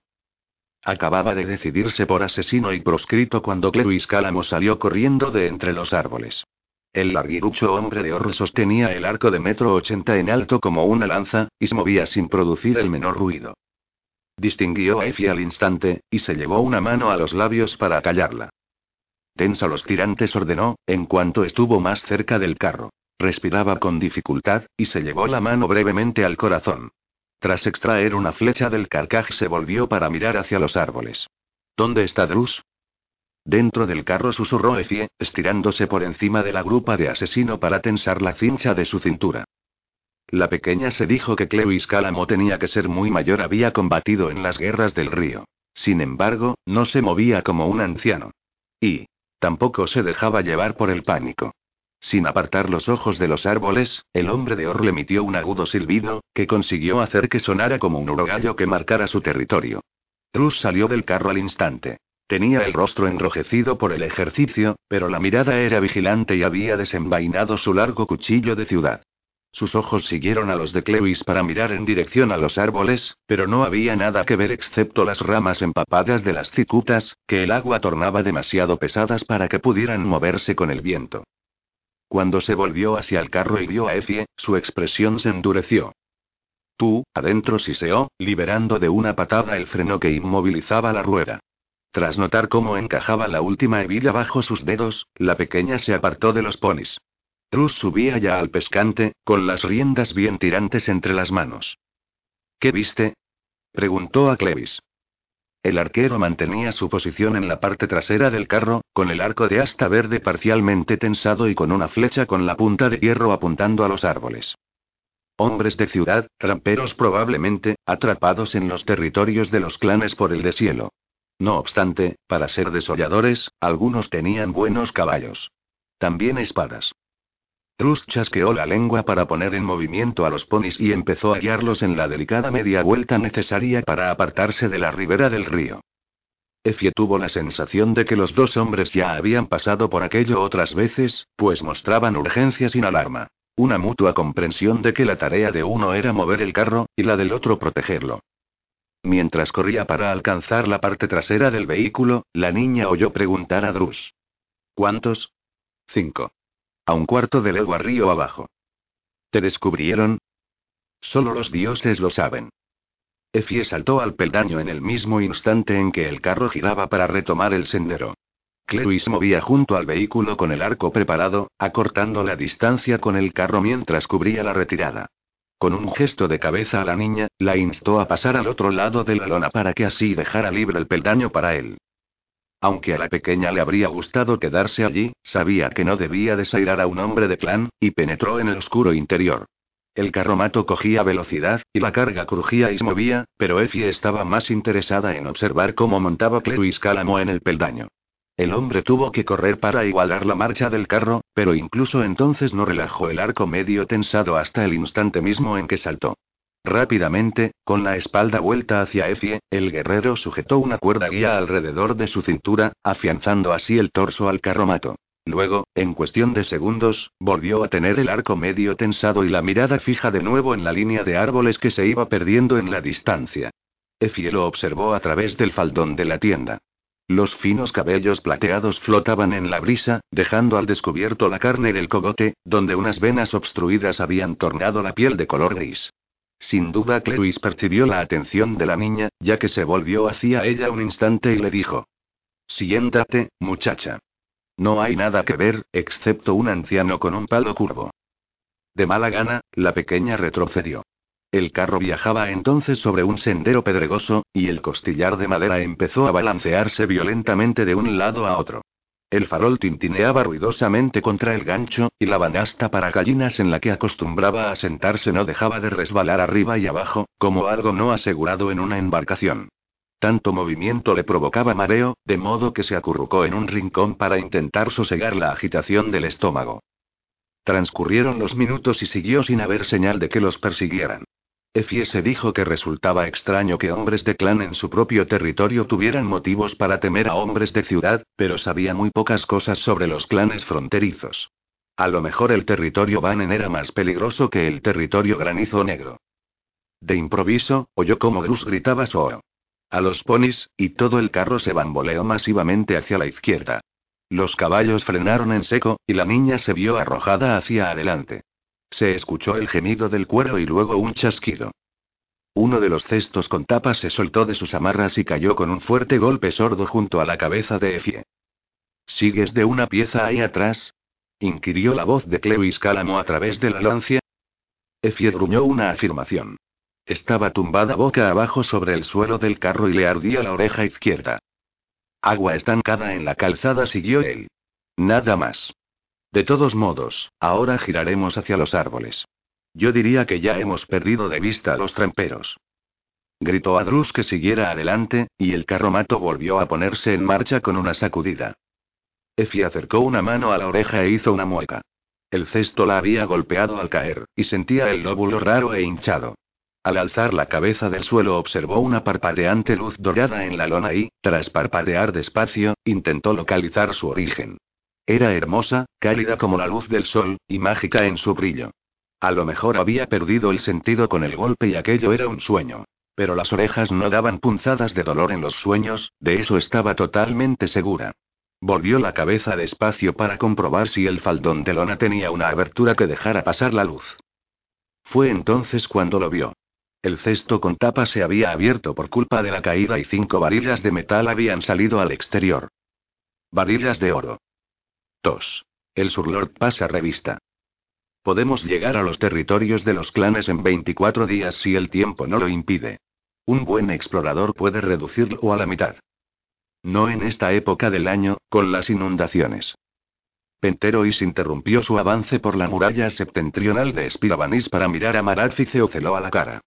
A: Acababa de decidirse por asesino y proscrito cuando Clewis Cálamo salió corriendo de entre los árboles. El larguirucho hombre de oro sostenía el arco de metro ochenta en alto como una lanza, y se movía sin producir el menor ruido. Distinguió a Effie al instante, y se llevó una mano a los labios para callarla. Tensa los tirantes ordenó, en cuanto estuvo más cerca del carro. Respiraba con dificultad, y se llevó la mano brevemente al corazón. Tras extraer una flecha del carcaj se volvió para mirar hacia los árboles. ¿Dónde está Drus? Dentro del carro susurró Effie, estirándose por encima de la grupa de asesino para tensar la cincha de su cintura. La pequeña se dijo que Clewis Calamo tenía que ser muy mayor, había combatido en las guerras del río. Sin embargo, no se movía como un anciano. Y, tampoco se dejaba llevar por el pánico. Sin apartar los ojos de los árboles, el hombre de Or emitió un agudo silbido, que consiguió hacer que sonara como un urogallo que marcara su territorio. Trus salió del carro al instante. Tenía el rostro enrojecido por el ejercicio, pero la mirada era vigilante y había desenvainado su largo cuchillo de ciudad. Sus ojos siguieron a los de Clewis para mirar en dirección a los árboles, pero no había nada que ver excepto las ramas empapadas de las cicutas, que el agua tornaba demasiado pesadas para que pudieran moverse con el viento. Cuando se volvió hacia el carro y vio a Effie, su expresión se endureció. Tú, adentro siseó, liberando de una patada el freno que inmovilizaba la rueda. Tras notar cómo encajaba la última hebilla bajo sus dedos, la pequeña se apartó de los ponis. Trus subía ya al pescante, con las riendas bien tirantes entre las manos. ¿Qué viste? preguntó a Clevis. El arquero mantenía su posición en la parte trasera del carro, con el arco de asta verde parcialmente tensado y con una flecha con la punta de hierro apuntando a los árboles. Hombres de ciudad, tramperos probablemente, atrapados en los territorios de los clanes por el deshielo. No obstante, para ser desolladores, algunos tenían buenos caballos. También espadas. Trust chasqueó la lengua para poner en movimiento a los ponis y empezó a guiarlos en la delicada media vuelta necesaria para apartarse de la ribera del río. Effie tuvo la sensación de que los dos hombres ya habían pasado por aquello otras veces, pues mostraban urgencia sin alarma. Una mutua comprensión de que la tarea de uno era mover el carro, y la del otro protegerlo. Mientras corría para alcanzar la parte trasera del vehículo, la niña oyó preguntar a Drus. ¿Cuántos? Cinco. A un cuarto de legua río abajo. ¿Te descubrieron? Solo los dioses lo saben. Effie saltó al peldaño en el mismo instante en que el carro giraba para retomar el sendero. Clewis movía junto al vehículo con el arco preparado, acortando la distancia con el carro mientras cubría la retirada. Con un gesto de cabeza a la niña, la instó a pasar al otro lado de la lona para que así dejara libre el peldaño para él. Aunque a la pequeña le habría gustado quedarse allí, sabía que no debía desairar a un hombre de clan, y penetró en el oscuro interior. El carromato cogía velocidad, y la carga crujía y se movía, pero Effie estaba más interesada en observar cómo montaba Clewis Cálamo en el peldaño. El hombre tuvo que correr para igualar la marcha del carro, pero incluso entonces no relajó el arco medio tensado hasta el instante mismo en que saltó. Rápidamente, con la espalda vuelta hacia Effie, el guerrero sujetó una cuerda guía alrededor de su cintura, afianzando así el torso al carromato. Luego, en cuestión de segundos, volvió a tener el arco medio tensado y la mirada fija de nuevo en la línea de árboles que se iba perdiendo en la distancia. Effie lo observó a través del faldón de la tienda. Los finos cabellos plateados flotaban en la brisa, dejando al descubierto la carne del cogote, donde unas venas obstruidas habían tornado la piel de color gris. Sin duda Clewis percibió la atención de la niña, ya que se volvió hacia ella un instante y le dijo. Siéntate, muchacha. No hay nada que ver, excepto un anciano con un palo curvo. De mala gana, la pequeña retrocedió. El carro viajaba entonces sobre un sendero pedregoso, y el costillar de madera empezó a balancearse violentamente de un lado a otro. El farol tintineaba ruidosamente contra el gancho, y la banasta para gallinas en la que acostumbraba a sentarse no dejaba de resbalar arriba y abajo, como algo no asegurado en una embarcación. Tanto movimiento le provocaba mareo, de modo que se acurrucó en un rincón para intentar sosegar la agitación del estómago. Transcurrieron los minutos y siguió sin haber señal de que los persiguieran. Effie se dijo que resultaba extraño que hombres de clan en su propio territorio tuvieran motivos para temer a hombres de ciudad, pero sabía muy pocas cosas sobre los clanes fronterizos. A lo mejor el territorio Banen era más peligroso que el territorio Granizo Negro. De improviso, oyó como Grus gritaba Soo. A los ponis, y todo el carro se bamboleó masivamente hacia la izquierda. Los caballos frenaron en seco, y la niña se vio arrojada hacia adelante. Se escuchó el gemido del cuero y luego un chasquido. Uno de los cestos con tapas se soltó de sus amarras y cayó con un fuerte golpe sordo junto a la cabeza de Efie. ¿Sigues de una pieza ahí atrás? inquirió la voz de Clewis Cálamo a través de la lancia. Efie gruñó una afirmación. Estaba tumbada boca abajo sobre el suelo del carro y le ardía la oreja izquierda. Agua estancada en la calzada, siguió él. Nada más. De todos modos, ahora giraremos hacia los árboles. Yo diría que ya hemos perdido de vista a los tramperos. Gritó a Drus que siguiera adelante, y el carromato volvió a ponerse en marcha con una sacudida. Effie acercó una mano a la oreja e hizo una mueca. El cesto la había golpeado al caer, y sentía el lóbulo raro e hinchado. Al alzar la cabeza del suelo observó una parpadeante luz dorada en la lona y, tras parpadear despacio, intentó localizar su origen. Era hermosa, cálida como la luz del sol, y mágica en su brillo. A lo mejor había perdido el sentido con el golpe y aquello era un sueño. Pero las orejas no daban punzadas de dolor en los sueños, de eso estaba totalmente segura. Volvió la cabeza despacio para comprobar si el faldón de lona tenía una abertura que dejara pasar la luz. Fue entonces cuando lo vio. El cesto con tapa se había abierto por culpa de la caída y cinco varillas de metal habían salido al exterior. Varillas de oro. El Surlord pasa revista. Podemos llegar a los territorios de los clanes en 24 días si el tiempo no lo impide. Un buen explorador puede reducirlo a la mitad. No en esta época del año, con las inundaciones. Penterois interrumpió su avance por la muralla septentrional de Spirabanis para mirar a se oceló a la cara.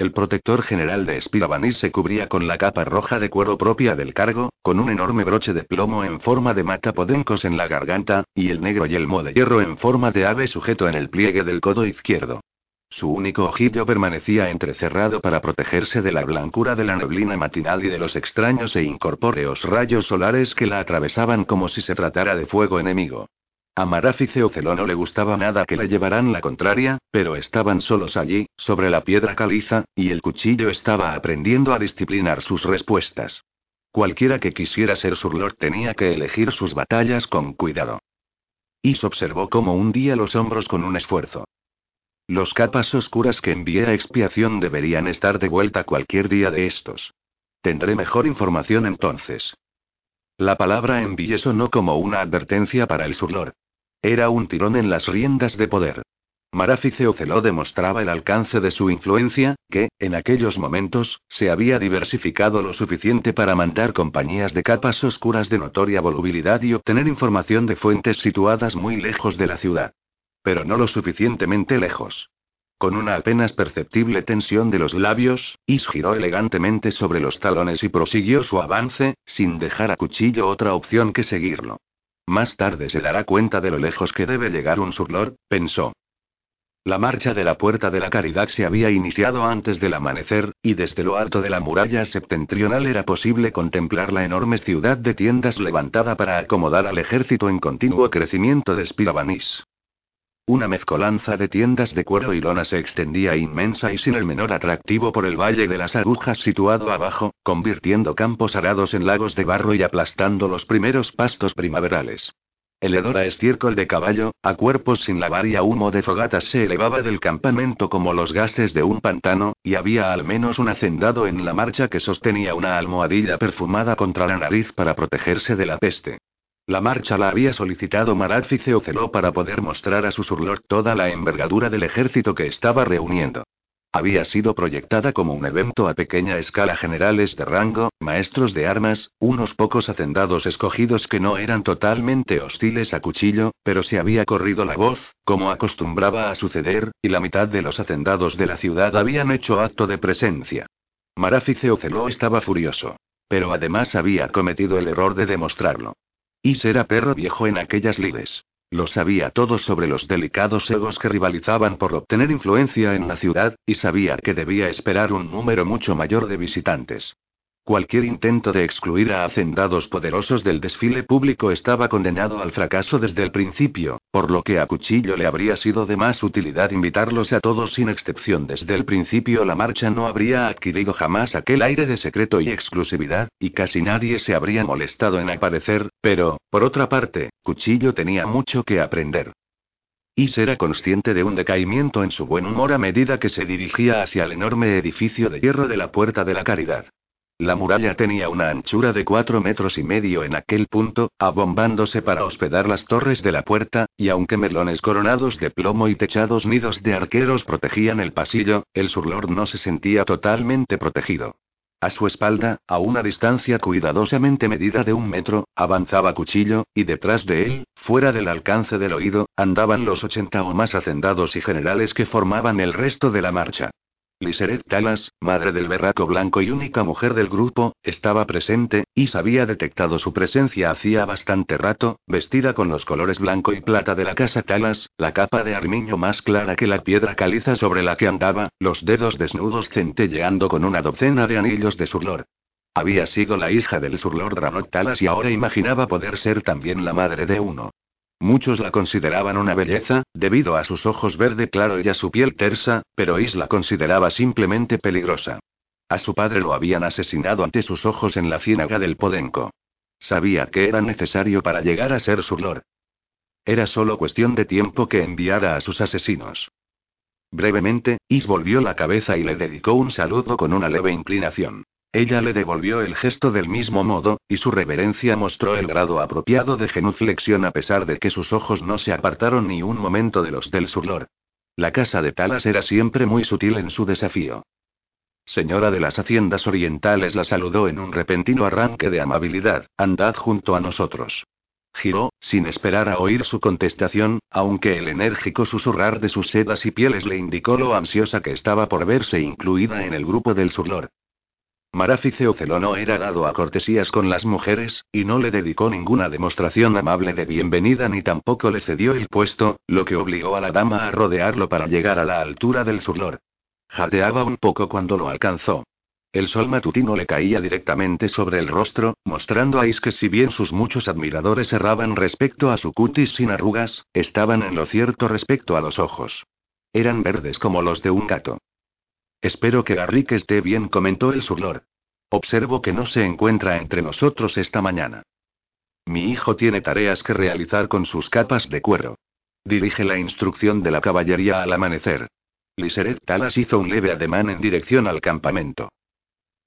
A: El protector general de Spirabanis se cubría con la capa roja de cuero propia del cargo, con un enorme broche de plomo en forma de matapodencos en la garganta, y el negro yelmo de hierro en forma de ave sujeto en el pliegue del codo izquierdo. Su único ojillo permanecía entrecerrado para protegerse de la blancura de la neblina matinal y de los extraños e incorpóreos rayos solares que la atravesaban como si se tratara de fuego enemigo. A Marafice Ocelo no le gustaba nada que le llevaran la contraria, pero estaban solos allí, sobre la piedra caliza, y el cuchillo estaba aprendiendo a disciplinar sus respuestas. Cualquiera que quisiera ser Surlord tenía que elegir sus batallas con cuidado. Is observó cómo hundía los hombros con un esfuerzo. Los capas oscuras que envié a expiación deberían estar de vuelta cualquier día de estos. Tendré mejor información entonces. La palabra envié sonó como una advertencia para el Surlord. Era un tirón en las riendas de poder. Marafice Oceló demostraba el alcance de su influencia, que, en aquellos momentos, se había diversificado lo suficiente para mandar compañías de capas oscuras de notoria volubilidad y obtener información de fuentes situadas muy lejos de la ciudad. Pero no lo suficientemente lejos. Con una apenas perceptible tensión de los labios, Is giró elegantemente sobre los talones y prosiguió su avance, sin dejar a Cuchillo otra opción que seguirlo. Más tarde se dará cuenta de lo lejos que debe llegar un surlord, pensó. La marcha de la Puerta de la Caridad se había iniciado antes del amanecer, y desde lo alto de la muralla septentrional era posible contemplar la enorme ciudad de tiendas levantada para acomodar al ejército en continuo crecimiento de Spirabanis. Una mezcolanza de tiendas de cuero y lona se extendía inmensa y sin el menor atractivo por el Valle de las Agujas situado abajo, convirtiendo campos arados en lagos de barro y aplastando los primeros pastos primaverales. El hedor a estiércol de caballo, a cuerpos sin lavar y a humo de fogatas se elevaba del campamento como los gases de un pantano, y había al menos un hacendado en la marcha que sostenía una almohadilla perfumada contra la nariz para protegerse de la peste. La marcha la había solicitado Maradfice Oceló para poder mostrar a su surlord toda la envergadura del ejército que estaba reuniendo. Había sido proyectada como un evento a pequeña escala generales de rango, maestros de armas, unos pocos hacendados escogidos que no eran totalmente hostiles a cuchillo, pero se había corrido la voz, como acostumbraba a suceder, y la mitad de los hacendados de la ciudad habían hecho acto de presencia. Marafice Oceló estaba furioso. Pero además había cometido el error de demostrarlo. Is era perro viejo en aquellas lides. Lo sabía todo sobre los delicados egos que rivalizaban por obtener influencia en la ciudad, y sabía que debía esperar un número mucho mayor de visitantes. Cualquier intento de excluir a hacendados poderosos del desfile público estaba condenado al fracaso desde el principio, por lo que a Cuchillo le habría sido de más utilidad invitarlos a todos sin excepción. Desde el principio la marcha no habría adquirido jamás aquel aire de secreto y exclusividad, y casi nadie se habría molestado en aparecer, pero, por otra parte, Cuchillo tenía mucho que aprender. Is era consciente de un decaimiento en su buen humor a medida que se dirigía hacia el enorme edificio de hierro de la Puerta de la Caridad. La muralla tenía una anchura de cuatro metros y medio en aquel punto, abombándose para hospedar las torres de la puerta, y aunque melones coronados de plomo y techados nidos de arqueros protegían el pasillo, el surlord no se sentía totalmente protegido. A su espalda, a una distancia cuidadosamente medida de un metro, avanzaba Cuchillo, y detrás de él, fuera del alcance del oído, andaban los ochenta o más hacendados y generales que formaban el resto de la marcha. Liseret Talas, madre del berraco blanco y única mujer del grupo, estaba presente, y había detectado su presencia hacía bastante rato, vestida con los colores blanco y plata de la casa Talas, la capa de armiño más clara que la piedra caliza sobre la que andaba, los dedos desnudos centelleando con una docena de anillos de surlor. Había sido la hija del surlord Ranot Talas y ahora imaginaba poder ser también la madre de uno. Muchos la consideraban una belleza, debido a sus ojos verde claro y a su piel tersa, pero Is la consideraba simplemente peligrosa. A su padre lo habían asesinado ante sus ojos en la ciénaga del Podenco. Sabía que era necesario para llegar a ser su lord. Era solo cuestión de tiempo que enviara a sus asesinos. Brevemente, Is volvió la cabeza y le dedicó un saludo con una leve inclinación. Ella le devolvió el gesto del mismo modo, y su reverencia mostró el grado apropiado de genuflexión a pesar de que sus ojos no se apartaron ni un momento de los del surlor. La casa de Talas era siempre muy sutil en su desafío. Señora de las Haciendas Orientales la saludó en un repentino arranque de amabilidad, andad junto a nosotros. Giró, sin esperar a oír su contestación, aunque el enérgico susurrar de sus sedas y pieles le indicó lo ansiosa que estaba por verse incluida en el grupo del surlor. Marafice Oceló no era dado a cortesías con las mujeres, y no le dedicó ninguna demostración amable de bienvenida ni tampoco le cedió el puesto, lo que obligó a la dama a rodearlo para llegar a la altura del surlor. Jadeaba un poco cuando lo alcanzó. El sol matutino le caía directamente sobre el rostro, mostrando a Is que si bien sus muchos admiradores erraban respecto a su cutis sin arrugas, estaban en lo cierto respecto a los ojos. Eran verdes como los de un gato. Espero que Garrick esté bien, comentó el surlor. Observo que no se encuentra entre nosotros esta mañana. Mi hijo tiene tareas que realizar con sus capas de cuero. Dirige la instrucción de la caballería al amanecer. Liseret Talas hizo un leve ademán en dirección al campamento.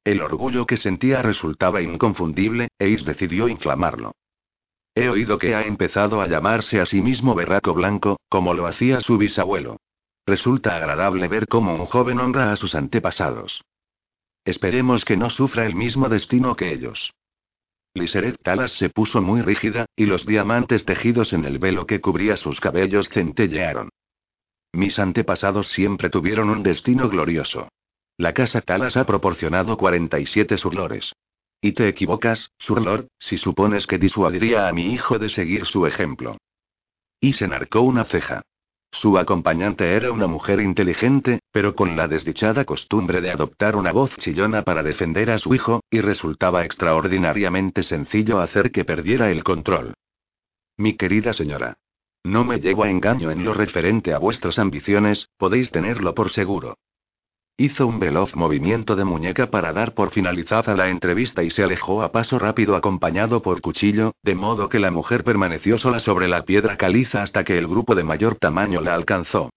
A: El orgullo que sentía resultaba inconfundible, e Is decidió inflamarlo. He oído que ha empezado a llamarse a sí mismo Berraco Blanco, como lo hacía su bisabuelo. Resulta agradable ver cómo un joven honra a sus antepasados. Esperemos que no sufra el mismo destino que ellos. Liseret Talas se puso muy rígida, y los diamantes tejidos en el velo que cubría sus cabellos centellearon. Mis antepasados siempre tuvieron un destino glorioso. La casa Talas ha proporcionado 47 surlores. Y te equivocas, surlor, si supones que disuadiría a mi hijo de seguir su ejemplo. Y se narcó una ceja. Su acompañante era una mujer inteligente, pero con la desdichada costumbre de adoptar una voz chillona para defender a su hijo, y resultaba extraordinariamente sencillo hacer que perdiera el control. Mi querida señora. No me llevo a engaño en lo referente a vuestras ambiciones, podéis tenerlo por seguro. Hizo un veloz movimiento de muñeca para dar por finalizada la entrevista y se alejó a paso rápido acompañado por Cuchillo, de modo que la mujer permaneció sola sobre la piedra caliza hasta que el grupo de mayor tamaño la alcanzó.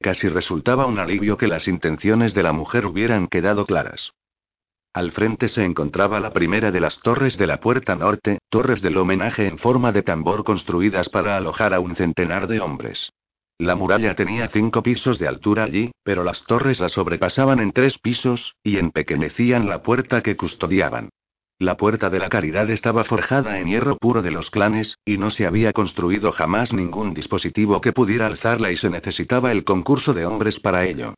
A: Casi resultaba un alivio que las intenciones de la mujer hubieran quedado claras. Al frente se encontraba la primera de las torres de la puerta norte, torres del homenaje en forma de tambor construidas para alojar a un centenar de hombres. La muralla tenía cinco pisos de altura allí, pero las torres la sobrepasaban en tres pisos, y empequeñecían la puerta que custodiaban. La puerta de la caridad estaba forjada en hierro puro de los clanes, y no se había construido jamás ningún dispositivo que pudiera alzarla y se necesitaba el concurso de hombres para ello.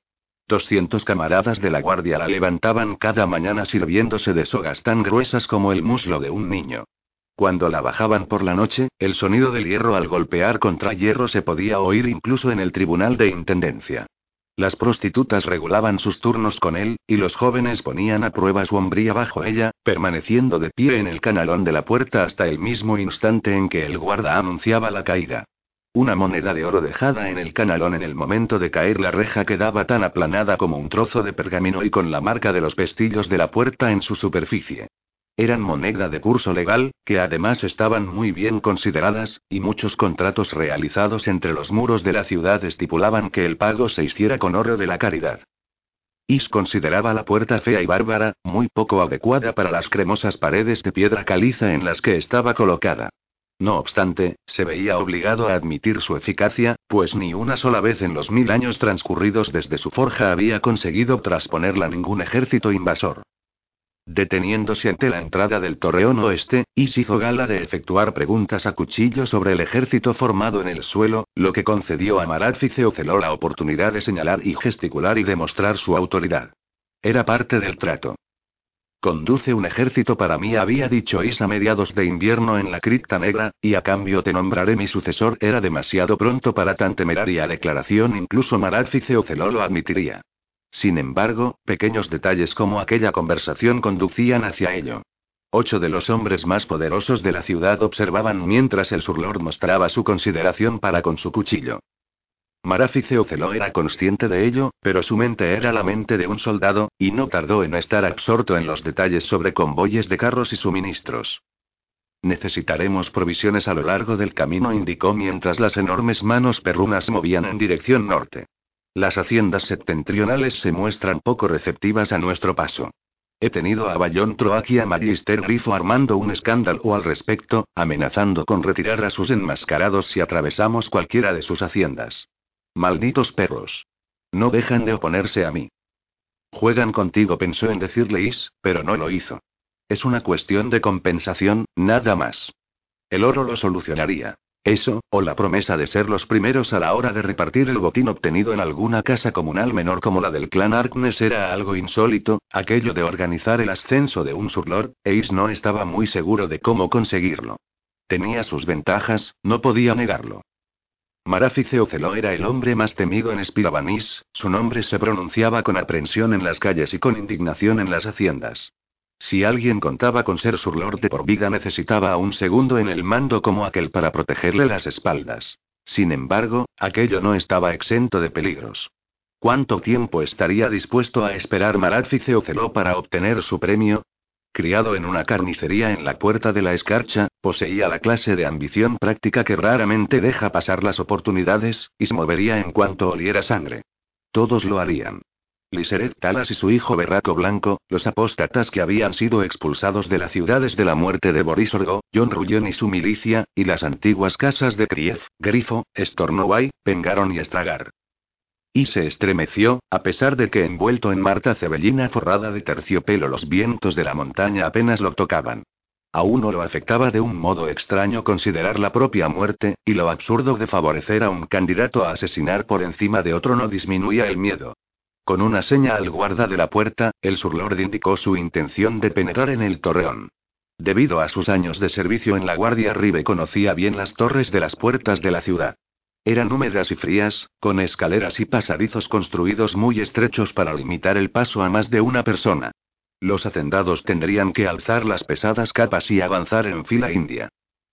A: Doscientos camaradas de la guardia la levantaban cada mañana sirviéndose de sogas tan gruesas como el muslo de un niño. Cuando la bajaban por la noche, el sonido del hierro al golpear contra hierro se podía oír incluso en el tribunal de intendencia. Las prostitutas regulaban sus turnos con él, y los jóvenes ponían a prueba su hombría bajo ella, permaneciendo de pie en el canalón de la puerta hasta el mismo instante en que el guarda anunciaba la caída. Una moneda de oro dejada en el canalón en el momento de caer la reja quedaba tan aplanada como un trozo de pergamino y con la marca de los pestillos de la puerta en su superficie. Eran moneda de curso legal, que además estaban muy bien consideradas, y muchos contratos realizados entre los muros de la ciudad estipulaban que el pago se hiciera con oro de la caridad. Is consideraba la puerta fea y bárbara, muy poco adecuada para las cremosas paredes de piedra caliza en las que estaba colocada. No obstante, se veía obligado a admitir su eficacia, pues ni una sola vez en los mil años transcurridos desde su forja había conseguido trasponerla ningún ejército invasor. Deteniéndose ante la entrada del torreón oeste, Is hizo gala de efectuar preguntas a cuchillo sobre el ejército formado en el suelo, lo que concedió a Maratfice Oceló la oportunidad de señalar y gesticular y demostrar su autoridad. Era parte del trato. Conduce un ejército para mí, había dicho Is a mediados de invierno en la cripta negra, y a cambio te nombraré mi sucesor. Era demasiado pronto para tan temeraria declaración, incluso Maratfice Oceló lo admitiría. Sin embargo, pequeños detalles como aquella conversación conducían hacia ello. Ocho de los hombres más poderosos de la ciudad observaban mientras el surlord mostraba su consideración para con su cuchillo. Marafice Oceló era consciente de ello, pero su mente era la mente de un soldado, y no tardó en estar absorto en los detalles sobre convoyes de carros y suministros. Necesitaremos provisiones a lo largo del camino, indicó mientras las enormes manos perrunas movían en dirección norte. Las haciendas septentrionales se muestran poco receptivas a nuestro paso. He tenido a Bayón Troaquia Magister Grifo armando un escándalo al respecto, amenazando con retirar a sus enmascarados si atravesamos cualquiera de sus haciendas. Malditos perros. No dejan de oponerse a mí. Juegan contigo, pensó en decirle Is, pero no lo hizo. Es una cuestión de compensación, nada más. El oro lo solucionaría. Eso, o la promesa de ser los primeros a la hora de repartir el botín obtenido en alguna casa comunal menor como la del clan Arknes era algo insólito, aquello de organizar el ascenso de un surlord, Ace no estaba muy seguro de cómo conseguirlo. Tenía sus ventajas, no podía negarlo. Marafice Ocelo era el hombre más temido en Spirabanis, su nombre se pronunciaba con aprensión en las calles y con indignación en las haciendas. Si alguien contaba con ser surlord de por vida necesitaba un segundo en el mando como aquel para protegerle las espaldas. Sin embargo, aquello no estaba exento de peligros. ¿Cuánto tiempo estaría dispuesto a esperar Maratfice Oceló para obtener su premio? Criado en una carnicería en la puerta de la escarcha, poseía la clase de ambición práctica que raramente deja pasar las oportunidades, y se movería en cuanto oliera sangre. Todos lo harían. Liseret Talas y su hijo Berraco Blanco, los apóstatas que habían sido expulsados de la ciudad desde la muerte de Borisorgo, John Rullón y su milicia, y las antiguas casas de Krief, Grifo, Stornoway, Pengaron y Estragar. Y se estremeció, a pesar de que envuelto en marta cebellina forrada de terciopelo los vientos de la montaña apenas lo tocaban. A uno lo afectaba de un modo extraño considerar la propia muerte, y lo absurdo de favorecer a un candidato a asesinar por encima de otro no disminuía el miedo. Con una seña al guarda de la puerta, el surlord indicó su intención de penetrar en el torreón. Debido a sus años de servicio en la Guardia Ribe conocía bien las torres de las puertas de la ciudad. Eran húmedas y frías, con escaleras y pasadizos construidos muy estrechos para limitar el paso a más de una persona. Los hacendados tendrían que alzar las pesadas capas y avanzar en fila india.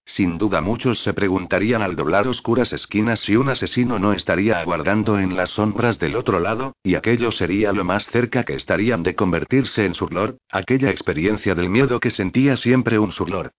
A: Sin duda muchos se preguntarían al doblar oscuras esquinas si un asesino no estaría aguardando en las sombras del otro lado, y aquello sería lo más cerca que estarían de convertirse en surlor, aquella experiencia del miedo que sentía siempre un surlor.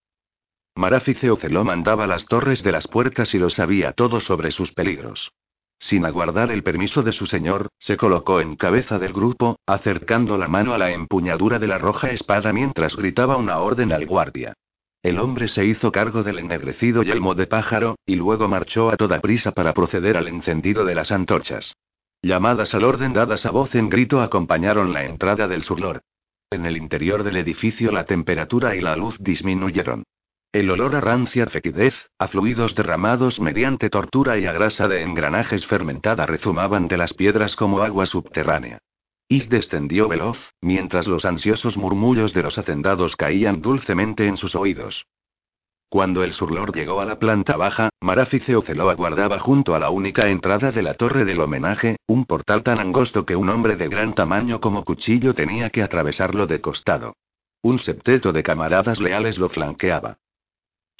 A: Marafice Oceló mandaba las torres de las puertas y lo sabía todo sobre sus peligros. Sin aguardar el permiso de su señor, se colocó en cabeza del grupo, acercando la mano a la empuñadura de la roja espada mientras gritaba una orden al guardia. El hombre se hizo cargo del ennegrecido yelmo de pájaro, y luego marchó a toda prisa para proceder al encendido de las antorchas. Llamadas al orden dadas a voz en grito acompañaron la entrada del surlor. En el interior del edificio la temperatura y la luz disminuyeron. El olor a rancia fetidez, a fluidos derramados mediante tortura y a grasa de engranajes fermentada rezumaban de las piedras como agua subterránea. Is descendió veloz, mientras los ansiosos murmullos de los hacendados caían dulcemente en sus oídos. Cuando el surlor llegó a la planta baja, Marafice Oceló aguardaba junto a la única entrada de la torre del homenaje, un portal tan angosto que un hombre de gran tamaño como cuchillo tenía que atravesarlo de costado. Un septeto de camaradas leales lo flanqueaba.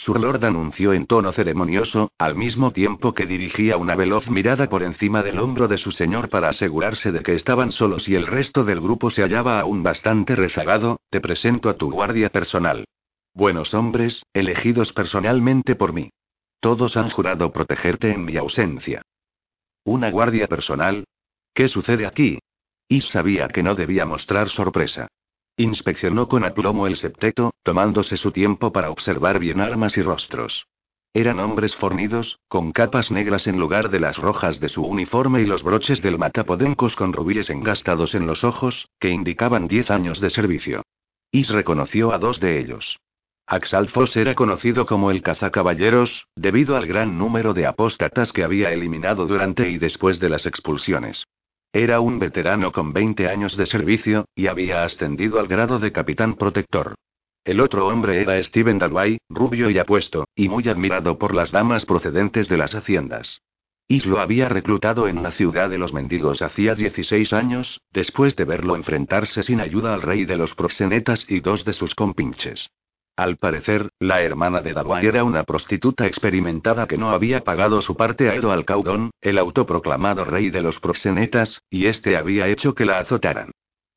A: Surlord anunció en tono ceremonioso, al mismo tiempo que dirigía una veloz mirada por encima del hombro de su señor para asegurarse de que estaban solos y el resto del grupo se hallaba aún bastante rezagado, te presento a tu guardia personal. Buenos hombres, elegidos personalmente por mí. Todos han jurado protegerte en mi ausencia. ¿Una guardia personal? ¿Qué sucede aquí? Y sabía que no debía mostrar sorpresa. Inspeccionó con aplomo el septeto, tomándose su tiempo para observar bien armas y rostros. Eran hombres fornidos, con capas negras en lugar de las rojas de su uniforme y los broches del matapodencos con rubíes engastados en los ojos, que indicaban diez años de servicio. Is reconoció a dos de ellos. Axalfos era conocido como el cazacaballeros, debido al gran número de apóstatas que había eliminado durante y después de las expulsiones. Era un veterano con 20 años de servicio, y había ascendido al grado de capitán protector. El otro hombre era Steven Dalway, rubio y apuesto, y muy admirado por las damas procedentes de las haciendas. Is lo había reclutado en la ciudad de los mendigos hacía 16 años, después de verlo enfrentarse sin ayuda al rey de los proxenetas y dos de sus compinches. Al parecer, la hermana de Dawai era una prostituta experimentada que no había pagado su parte a Edo Alcaudón, el autoproclamado rey de los proxenetas, y este había hecho que la azotaran.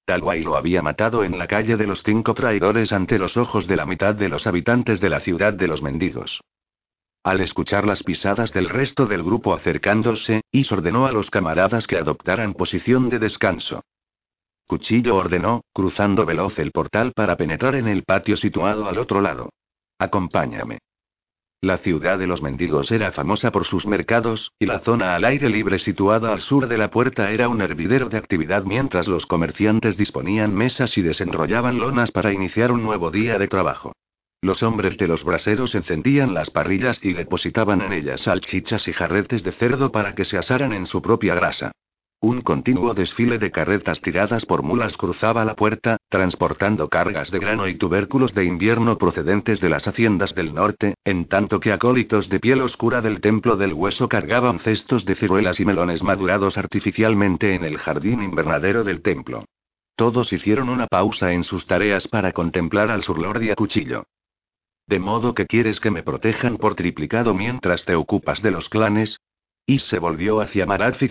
A: Dawai lo había matado en la calle de los cinco traidores ante los ojos de la mitad de los habitantes de la ciudad de los mendigos. Al escuchar las pisadas del resto del grupo acercándose, Is ordenó a los camaradas que adoptaran posición de descanso. Cuchillo ordenó, cruzando veloz el portal para penetrar en el patio situado al otro lado. Acompáñame. La ciudad de los mendigos era famosa por sus mercados, y la zona al aire libre situada al sur de la puerta era un hervidero de actividad mientras los comerciantes disponían mesas y desenrollaban lonas para iniciar un nuevo día de trabajo. Los hombres de los braseros encendían las parrillas y depositaban en ellas salchichas y jarretes de cerdo para que se asaran en su propia grasa. Un continuo desfile de carretas tiradas por mulas cruzaba la puerta, transportando cargas de grano y tubérculos de invierno procedentes de las haciendas del norte, en tanto que acólitos de piel oscura del templo del hueso cargaban cestos de ciruelas y melones madurados artificialmente en el jardín invernadero del templo. Todos hicieron una pausa en sus tareas para contemplar al surlord a cuchillo. ¿De modo que quieres que me protejan por triplicado mientras te ocupas de los clanes? Y se volvió hacia Marat y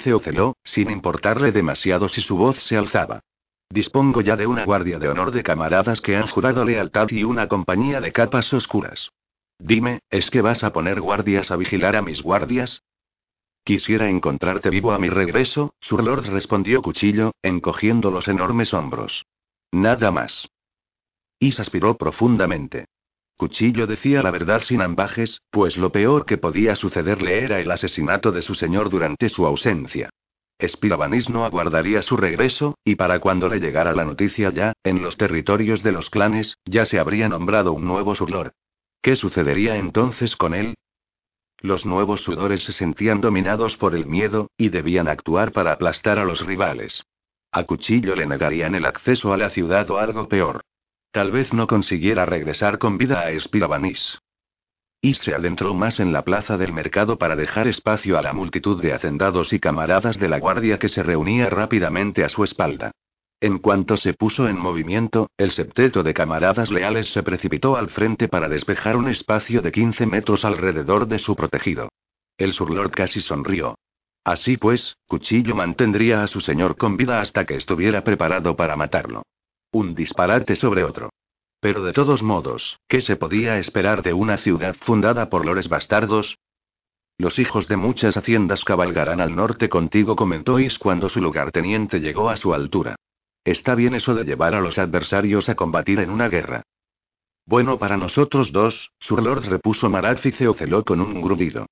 A: sin importarle demasiado si su voz se alzaba. Dispongo ya de una guardia de honor de camaradas que han jurado lealtad y una compañía de capas oscuras. Dime, ¿es que vas a poner guardias a vigilar a mis guardias? Quisiera encontrarte vivo a mi regreso, Surlord respondió Cuchillo, encogiendo los enormes hombros. Nada más. Is aspiró profundamente. Cuchillo decía la verdad sin ambajes, pues lo peor que podía sucederle era el asesinato de su señor durante su ausencia. Spirabanis no aguardaría su regreso, y para cuando le llegara la noticia ya, en los territorios de los clanes, ya se habría nombrado un nuevo surlor. ¿Qué sucedería entonces con él? Los nuevos sudores se sentían dominados por el miedo, y debían actuar para aplastar a los rivales. A Cuchillo le negarían el acceso a la ciudad o algo peor. Tal vez no consiguiera regresar con vida a Spirabanis. Y se adentró más en la plaza del mercado para dejar espacio a la multitud de hacendados y camaradas de la guardia que se reunía rápidamente a su espalda. En cuanto se puso en movimiento, el septeto de camaradas leales se precipitó al frente para despejar un espacio de 15 metros alrededor de su protegido. El surlord casi sonrió. Así pues, Cuchillo mantendría a su señor con vida hasta que estuviera preparado para matarlo. Un disparate sobre otro. Pero de todos modos, ¿qué se podía esperar de una ciudad fundada por lores bastardos? Los hijos de muchas haciendas cabalgarán al norte contigo, comentó Is cuando su lugarteniente llegó a su altura. Está bien eso de llevar a los adversarios a combatir en una guerra. Bueno para nosotros dos, Surlord repuso Maraz y se con un grudido.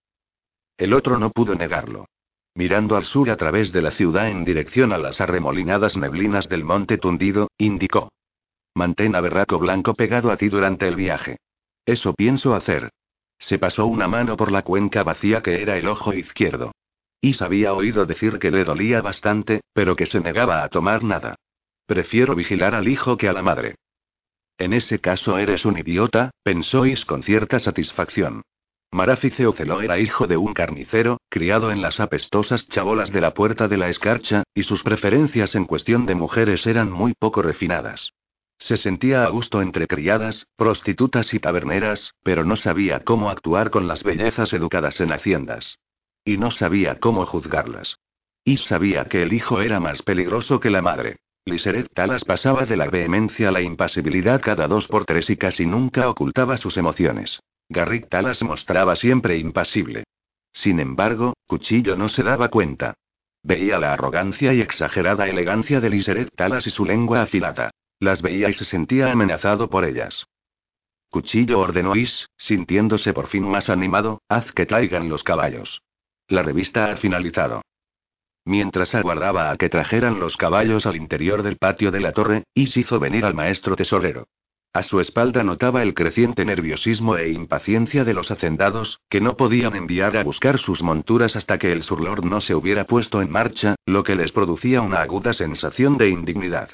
A: El otro no pudo negarlo. Mirando al sur a través de la ciudad en dirección a las arremolinadas neblinas del monte tundido, indicó. Mantén a Berraco Blanco pegado a ti durante el viaje. Eso pienso hacer. Se pasó una mano por la cuenca vacía que era el ojo izquierdo. Is había oído decir que le dolía bastante, pero que se negaba a tomar nada. Prefiero vigilar al hijo que a la madre. En ese caso eres un idiota, pensó Is con cierta satisfacción. Marafice Ocelo era hijo de un carnicero, criado en las apestosas chabolas de la puerta de la escarcha, y sus preferencias en cuestión de mujeres eran muy poco refinadas. Se sentía a gusto entre criadas, prostitutas y taberneras, pero no sabía cómo actuar con las bellezas educadas en haciendas. Y no sabía cómo juzgarlas. Y sabía que el hijo era más peligroso que la madre. Liseret Talas pasaba de la vehemencia a la impasibilidad cada dos por tres y casi nunca ocultaba sus emociones. Garrick Talas mostraba siempre impasible. Sin embargo, Cuchillo no se daba cuenta. Veía la arrogancia y exagerada elegancia de Liseret Talas y su lengua afilada. Las veía y se sentía amenazado por ellas. Cuchillo ordenó Is, sintiéndose por fin más animado, haz que traigan los caballos. La revista ha finalizado. Mientras aguardaba a que trajeran los caballos al interior del patio de la torre, Is hizo venir al maestro tesorero. A su espalda notaba el creciente nerviosismo e impaciencia de los hacendados, que no podían enviar a buscar sus monturas hasta que el surlord no se hubiera puesto en marcha, lo que les producía una aguda sensación de indignidad.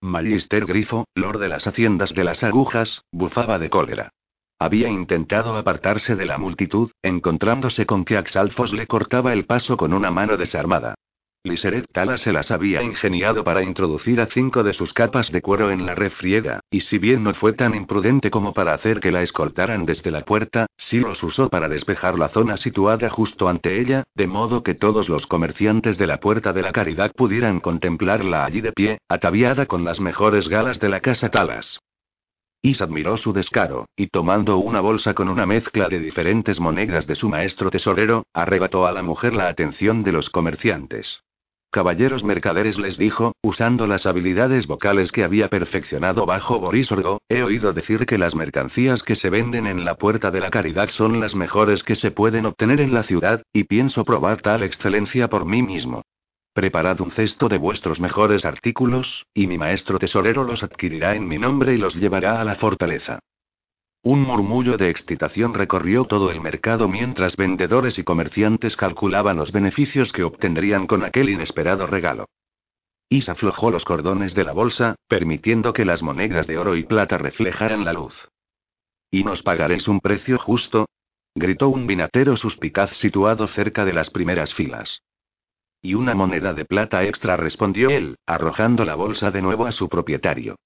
A: Magister Grifo, lord de las haciendas de las agujas, bufaba de cólera. Había intentado apartarse de la multitud, encontrándose con que Axalfos le cortaba el paso con una mano desarmada. Liseret Tala se las había ingeniado para introducir a cinco de sus capas de cuero en la refriega, y si bien no fue tan imprudente como para hacer que la escoltaran desde la puerta, sí los usó para despejar la zona situada justo ante ella, de modo que todos los comerciantes de la Puerta de la Caridad pudieran contemplarla allí de pie, ataviada con las mejores galas de la casa Talas. Is admiró su descaro, y tomando una bolsa con una mezcla de diferentes monedas de su maestro tesorero, arrebató a la mujer la atención de los comerciantes. Caballeros mercaderes les dijo, usando las habilidades vocales que había perfeccionado bajo Borisorgo, he oído decir que las mercancías que se venden en la Puerta de la Caridad son las mejores que se pueden obtener en la ciudad, y pienso probar tal excelencia por mí mismo. Preparad un cesto de vuestros mejores artículos, y mi maestro tesorero los adquirirá en mi nombre y los llevará a la fortaleza. Un murmullo de excitación recorrió todo el mercado mientras vendedores y comerciantes calculaban los beneficios que obtendrían con aquel inesperado regalo. Is aflojó los cordones de la bolsa, permitiendo que las monedas de oro y plata reflejaran la luz. ¿Y nos pagaréis un precio justo? gritó un vinatero suspicaz situado cerca de las primeras filas. Y una moneda de plata extra respondió él, arrojando la bolsa de nuevo a su propietario.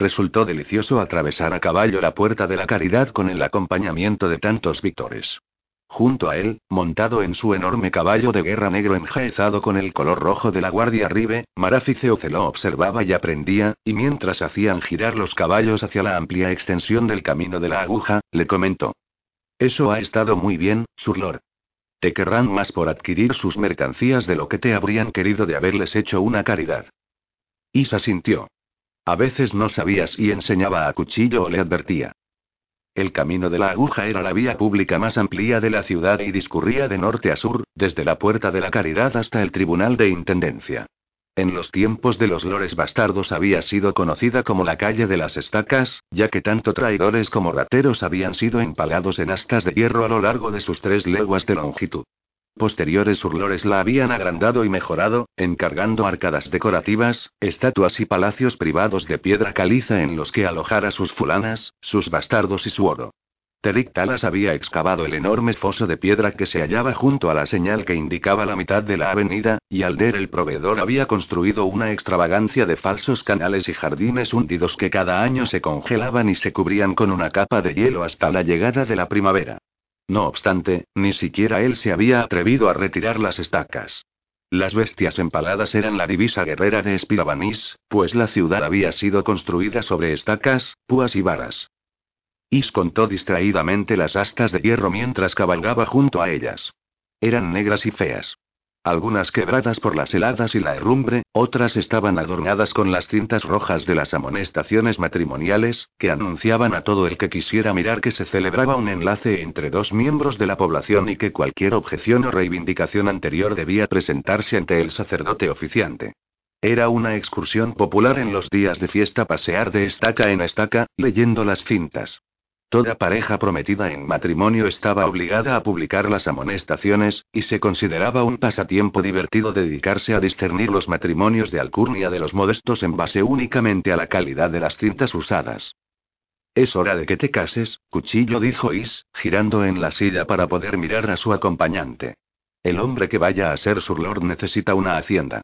A: Resultó delicioso atravesar a caballo la puerta de la caridad con el acompañamiento de tantos victores. Junto a él, montado en su enorme caballo de guerra negro enjaezado con el color rojo de la guardia Ribe, Marafice Oceló observaba y aprendía, y mientras hacían girar los caballos hacia la amplia extensión del camino de la aguja, le comentó. Eso ha estado muy bien, Surlor. Te querrán más por adquirir sus mercancías de lo que te habrían querido de haberles hecho una caridad. Isa sintió. A veces no sabía si enseñaba a cuchillo o le advertía. El camino de la aguja era la vía pública más amplia de la ciudad y discurría de norte a sur, desde la Puerta de la Caridad hasta el Tribunal de Intendencia. En los tiempos de los lores bastardos había sido conocida como la calle de las estacas, ya que tanto traidores como rateros habían sido empalados en astas de hierro a lo largo de sus tres leguas de longitud. Posteriores urlores la habían agrandado y mejorado, encargando arcadas decorativas, estatuas y palacios privados de piedra caliza en los que alojar a sus fulanas, sus bastardos y su oro. Terik Talas había excavado el enorme foso de piedra que se hallaba junto a la señal que indicaba la mitad de la avenida, y Alder el proveedor había construido una extravagancia de falsos canales y jardines hundidos que cada año se congelaban y se cubrían con una capa de hielo hasta la llegada de la primavera. No obstante, ni siquiera él se había atrevido a retirar las estacas. Las bestias empaladas eran la divisa guerrera de Espirabanís, pues la ciudad había sido construida sobre estacas, púas y varas. Is contó distraídamente las astas de hierro mientras cabalgaba junto a ellas. Eran negras y feas. Algunas quebradas por las heladas y la herrumbre, otras estaban adornadas con las cintas rojas de las amonestaciones matrimoniales, que anunciaban a todo el que quisiera mirar que se celebraba un enlace entre dos miembros de la población y que cualquier objeción o reivindicación anterior debía presentarse ante el sacerdote oficiante. Era una excursión popular en los días de fiesta pasear de estaca en estaca, leyendo las cintas. Toda pareja prometida en matrimonio estaba obligada a publicar las amonestaciones, y se consideraba un pasatiempo divertido dedicarse a discernir los matrimonios de alcurnia de los modestos en base únicamente a la calidad de las cintas usadas. Es hora de que te cases, cuchillo, dijo Is, girando en la silla para poder mirar a su acompañante. El hombre que vaya a ser surlord necesita una hacienda.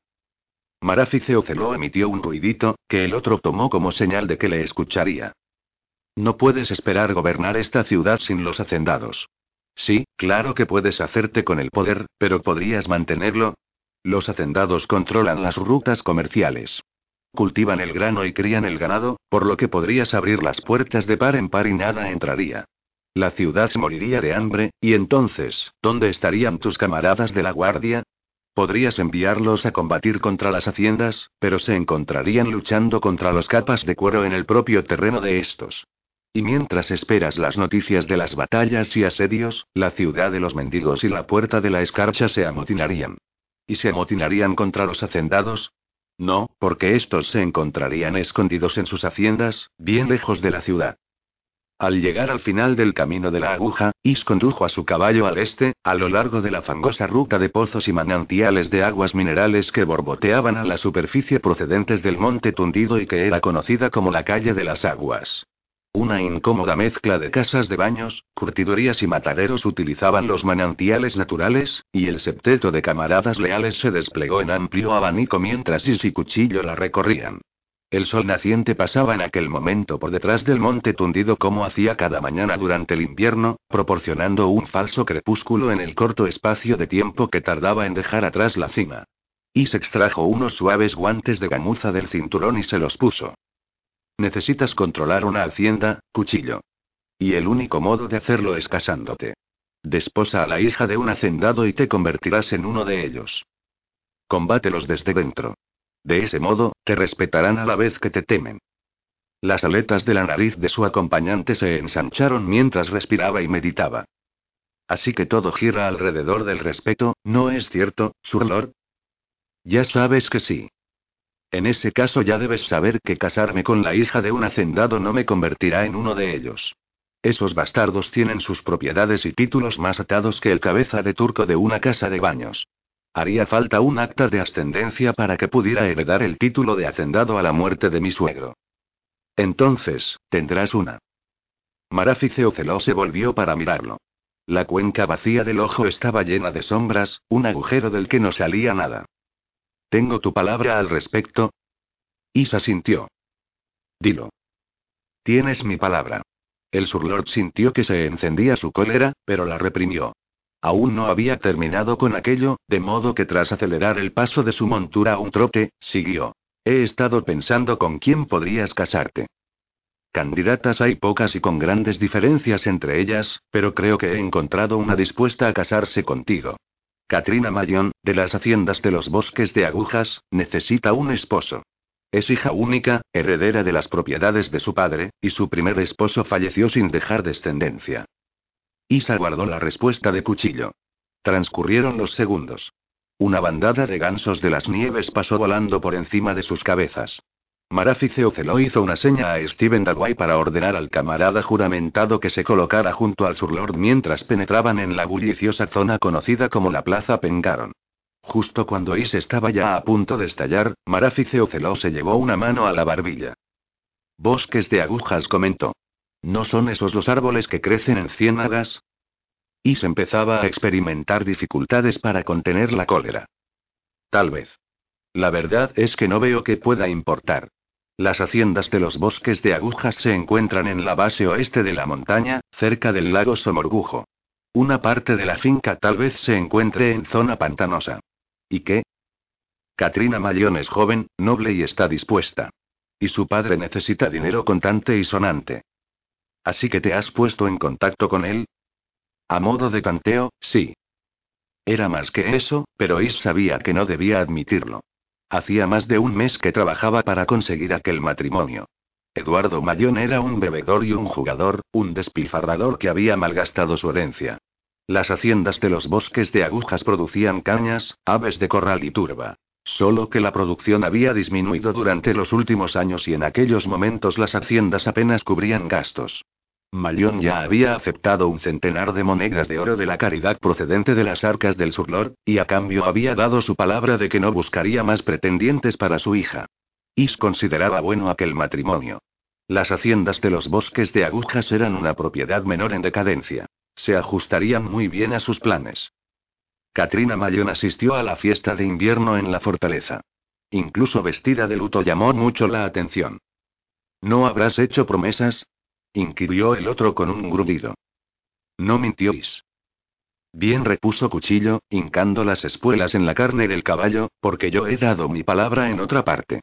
A: Marafice Oceló emitió un ruidito, que el otro tomó como señal de que le escucharía. No puedes esperar gobernar esta ciudad sin los hacendados. Sí, claro que puedes hacerte con el poder, pero ¿podrías mantenerlo? Los hacendados controlan las rutas comerciales. Cultivan el grano y crían el ganado, por lo que podrías abrir las puertas de par en par y nada entraría. La ciudad moriría de hambre, y entonces, ¿dónde estarían tus camaradas de la guardia? Podrías enviarlos a combatir contra las haciendas, pero se encontrarían luchando contra los capas de cuero en el propio terreno de estos. Y mientras esperas las noticias de las batallas y asedios, la ciudad de los mendigos y la puerta de la escarcha se amotinarían. ¿Y se amotinarían contra los hacendados? No, porque estos se encontrarían escondidos en sus haciendas, bien lejos de la ciudad. Al llegar al final del camino de la aguja, Is condujo a su caballo al este, a lo largo de la fangosa ruta de pozos y manantiales de aguas minerales que borboteaban a la superficie procedentes del monte tundido y que era conocida como la calle de las aguas. Una incómoda mezcla de casas de baños, curtidurías y mataderos utilizaban los manantiales naturales, y el septeto de camaradas leales se desplegó en amplio abanico mientras Is y Cuchillo la recorrían. El sol naciente pasaba en aquel momento por detrás del monte tundido como hacía cada mañana durante el invierno, proporcionando un falso crepúsculo en el corto espacio de tiempo que tardaba en dejar atrás la cima. Is extrajo unos suaves guantes de gamuza del cinturón y se los puso. Necesitas controlar una hacienda, cuchillo. Y el único modo de hacerlo es casándote. Desposa a la hija de un hacendado y te convertirás en uno de ellos. Combátelos desde dentro. De ese modo, te respetarán a la vez que te temen. Las aletas de la nariz de su acompañante se ensancharon mientras respiraba y meditaba. Así que todo gira alrededor del respeto, ¿no es cierto, Surlord? Ya sabes que sí. En ese caso ya debes saber que casarme con la hija de un hacendado no me convertirá en uno de ellos. Esos bastardos tienen sus propiedades y títulos más atados que el cabeza de turco de una casa de baños. Haría falta un acta de ascendencia para que pudiera heredar el título de hacendado a la muerte de mi suegro. Entonces, tendrás una. Marafice Oceló se volvió para mirarlo. La cuenca vacía del ojo estaba llena de sombras, un agujero del que no salía nada. ¿Tengo tu palabra al respecto? Isa sintió. Dilo. Tienes mi palabra. El Surlord sintió que se encendía su cólera, pero la reprimió. Aún no había terminado con aquello, de modo que tras acelerar el paso de su montura a un trote, siguió. He estado pensando con quién podrías casarte. Candidatas hay pocas y con grandes diferencias entre ellas, pero creo que he encontrado una dispuesta a casarse contigo. Katrina Mayon, de las haciendas de los bosques de agujas, necesita un esposo. Es hija única, heredera de las propiedades de su padre, y su primer esposo falleció sin dejar descendencia. Isa guardó la respuesta de cuchillo. Transcurrieron los segundos. Una bandada de gansos de las nieves pasó volando por encima de sus cabezas. Marafice Oceló hizo una seña a Steven Dalway para ordenar al camarada juramentado que se colocara junto al surlord mientras penetraban en la bulliciosa zona conocida como la Plaza Pengaron. Justo cuando Is estaba ya a punto de estallar, Marafice Oceló se llevó una mano a la barbilla. Bosques de agujas comentó. ¿No son esos los árboles que crecen en ciénagas? Is empezaba a experimentar dificultades para contener la cólera. Tal vez. La verdad es que no veo que pueda importar. Las haciendas de los bosques de agujas se encuentran en la base oeste de la montaña, cerca del lago Somorgujo. Una parte de la finca tal vez se encuentre en zona pantanosa. ¿Y qué? Katrina Mayón es joven, noble y está dispuesta. Y su padre necesita dinero contante y sonante. ¿Así que te has puesto en contacto con él? A modo de tanteo, sí. Era más que eso, pero Is sabía que no debía admitirlo. Hacía más de un mes que trabajaba para conseguir aquel matrimonio. Eduardo Mayón era un bebedor y un jugador, un despilfarrador que había malgastado su herencia. Las haciendas de los bosques de agujas producían cañas, aves de corral y turba. Solo que la producción había disminuido durante los últimos años y en aquellos momentos las haciendas apenas cubrían gastos. Malión ya había aceptado un centenar de monedas de oro de la caridad procedente de las arcas del Surlord, y a cambio había dado su palabra de que no buscaría más pretendientes para su hija. Is consideraba bueno aquel matrimonio. Las haciendas de los bosques de agujas eran una propiedad menor en decadencia. Se ajustarían muy bien a sus planes. Katrina Mayón asistió a la fiesta de invierno en la fortaleza. Incluso vestida de luto llamó mucho la atención. ¿No habrás hecho promesas? Inquirió el otro con un grudido. No mintióis. Bien repuso Cuchillo, hincando las espuelas en la carne del caballo, porque yo he dado mi palabra en otra parte.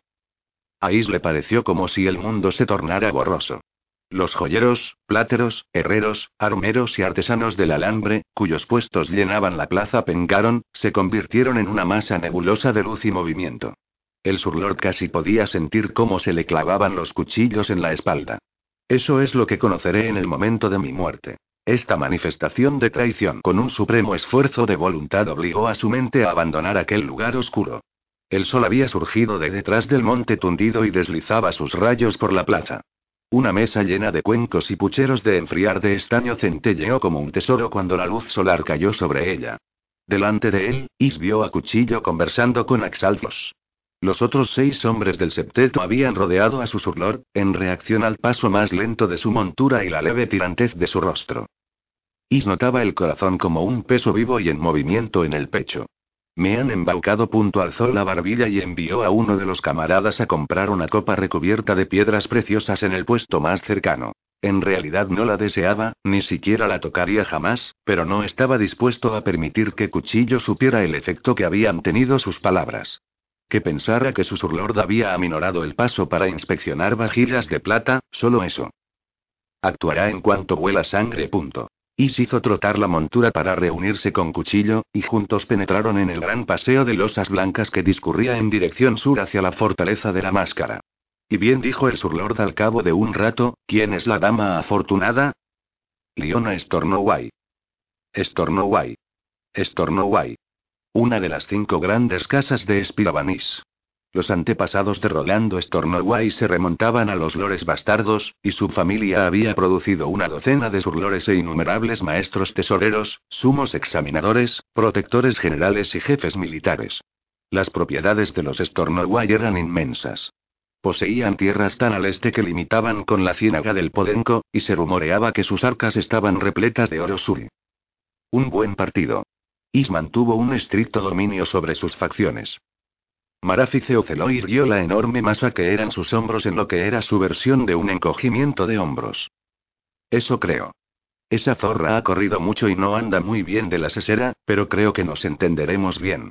A: A Is le pareció como si el mundo se tornara borroso. Los joyeros, pláteros, herreros, armeros y artesanos del alambre, cuyos puestos llenaban la plaza Pengaron, se convirtieron en una masa nebulosa de luz y movimiento. El surlord casi podía sentir cómo se le clavaban los cuchillos en la espalda. Eso es lo que conoceré en el momento de mi muerte. Esta manifestación de traición con un supremo esfuerzo de voluntad obligó a su mente a abandonar aquel lugar oscuro. El sol había surgido de detrás del monte tundido y deslizaba sus rayos por la plaza. Una mesa llena de cuencos y pucheros de enfriar de estaño centelleó como un tesoro cuando la luz solar cayó sobre ella. Delante de él, Is vio a Cuchillo conversando con Axalfos. Los otros seis hombres del septeto habían rodeado a su surlord, en reacción al paso más lento de su montura y la leve tirantez de su rostro. Is notaba el corazón como un peso vivo y en movimiento en el pecho. Me han embaucado. Punto alzó la barbilla y envió a uno de los camaradas a comprar una copa recubierta de piedras preciosas en el puesto más cercano. En realidad no la deseaba, ni siquiera la tocaría jamás, pero no estaba dispuesto a permitir que Cuchillo supiera el efecto que habían tenido sus palabras. Que pensara que su surlord había aminorado el paso para inspeccionar vajillas de plata, solo eso. Actuará en cuanto vuela sangre. Punto. Is hizo trotar la montura para reunirse con Cuchillo, y juntos penetraron en el gran paseo de losas blancas que discurría en dirección sur hacia la fortaleza de la máscara. Y bien dijo el surlord al cabo de un rato, ¿quién es la dama afortunada? Liona Stornoway. Stornoway. Stornoway. Una de las cinco grandes casas de Spiravanís. Los antepasados de Rolando Stornoway se remontaban a los lores bastardos, y su familia había producido una docena de surlores e innumerables maestros tesoreros, sumos examinadores, protectores generales y jefes militares. Las propiedades de los Stornoway eran inmensas. Poseían tierras tan al este que limitaban con la ciénaga del Podenco, y se rumoreaba que sus arcas estaban repletas de oro suri. Un buen partido. Is mantuvo un estricto dominio sobre sus facciones. Marafice oceló y irguió la enorme masa que eran sus hombros en lo que era su versión de un encogimiento de hombros. Eso creo. Esa zorra ha corrido mucho y no anda muy bien de la sesera, pero creo que nos entenderemos bien.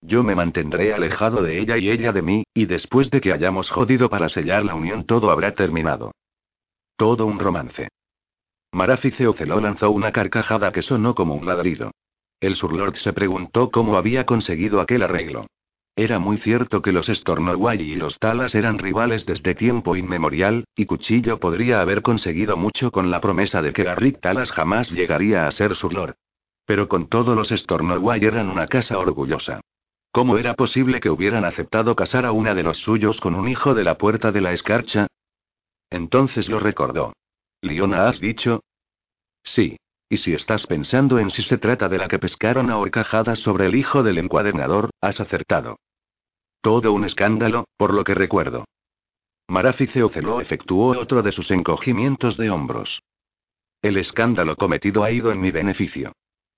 A: Yo me mantendré alejado de ella y ella de mí, y después de que hayamos jodido para sellar la unión todo habrá terminado. Todo un romance. Marafice Oceló lanzó una carcajada que sonó como un ladrido. El surlord se preguntó cómo había conseguido aquel arreglo. Era muy cierto que los Stornoway y los Talas eran rivales desde tiempo inmemorial, y Cuchillo podría haber conseguido mucho con la promesa de que Garrick Talas jamás llegaría a ser su lord. Pero con todo los Stornoway eran una casa orgullosa. ¿Cómo era posible que hubieran aceptado casar a una de los suyos con un hijo de la puerta de la escarcha? Entonces lo recordó. Liona, ¿has dicho? Sí. Y si estás pensando en si se trata de la que pescaron a horcajadas sobre el hijo del encuadernador, has acertado. Todo un escándalo, por lo que recuerdo. Marafice Oceló efectuó otro de sus encogimientos de hombros. El escándalo cometido ha ido en mi beneficio.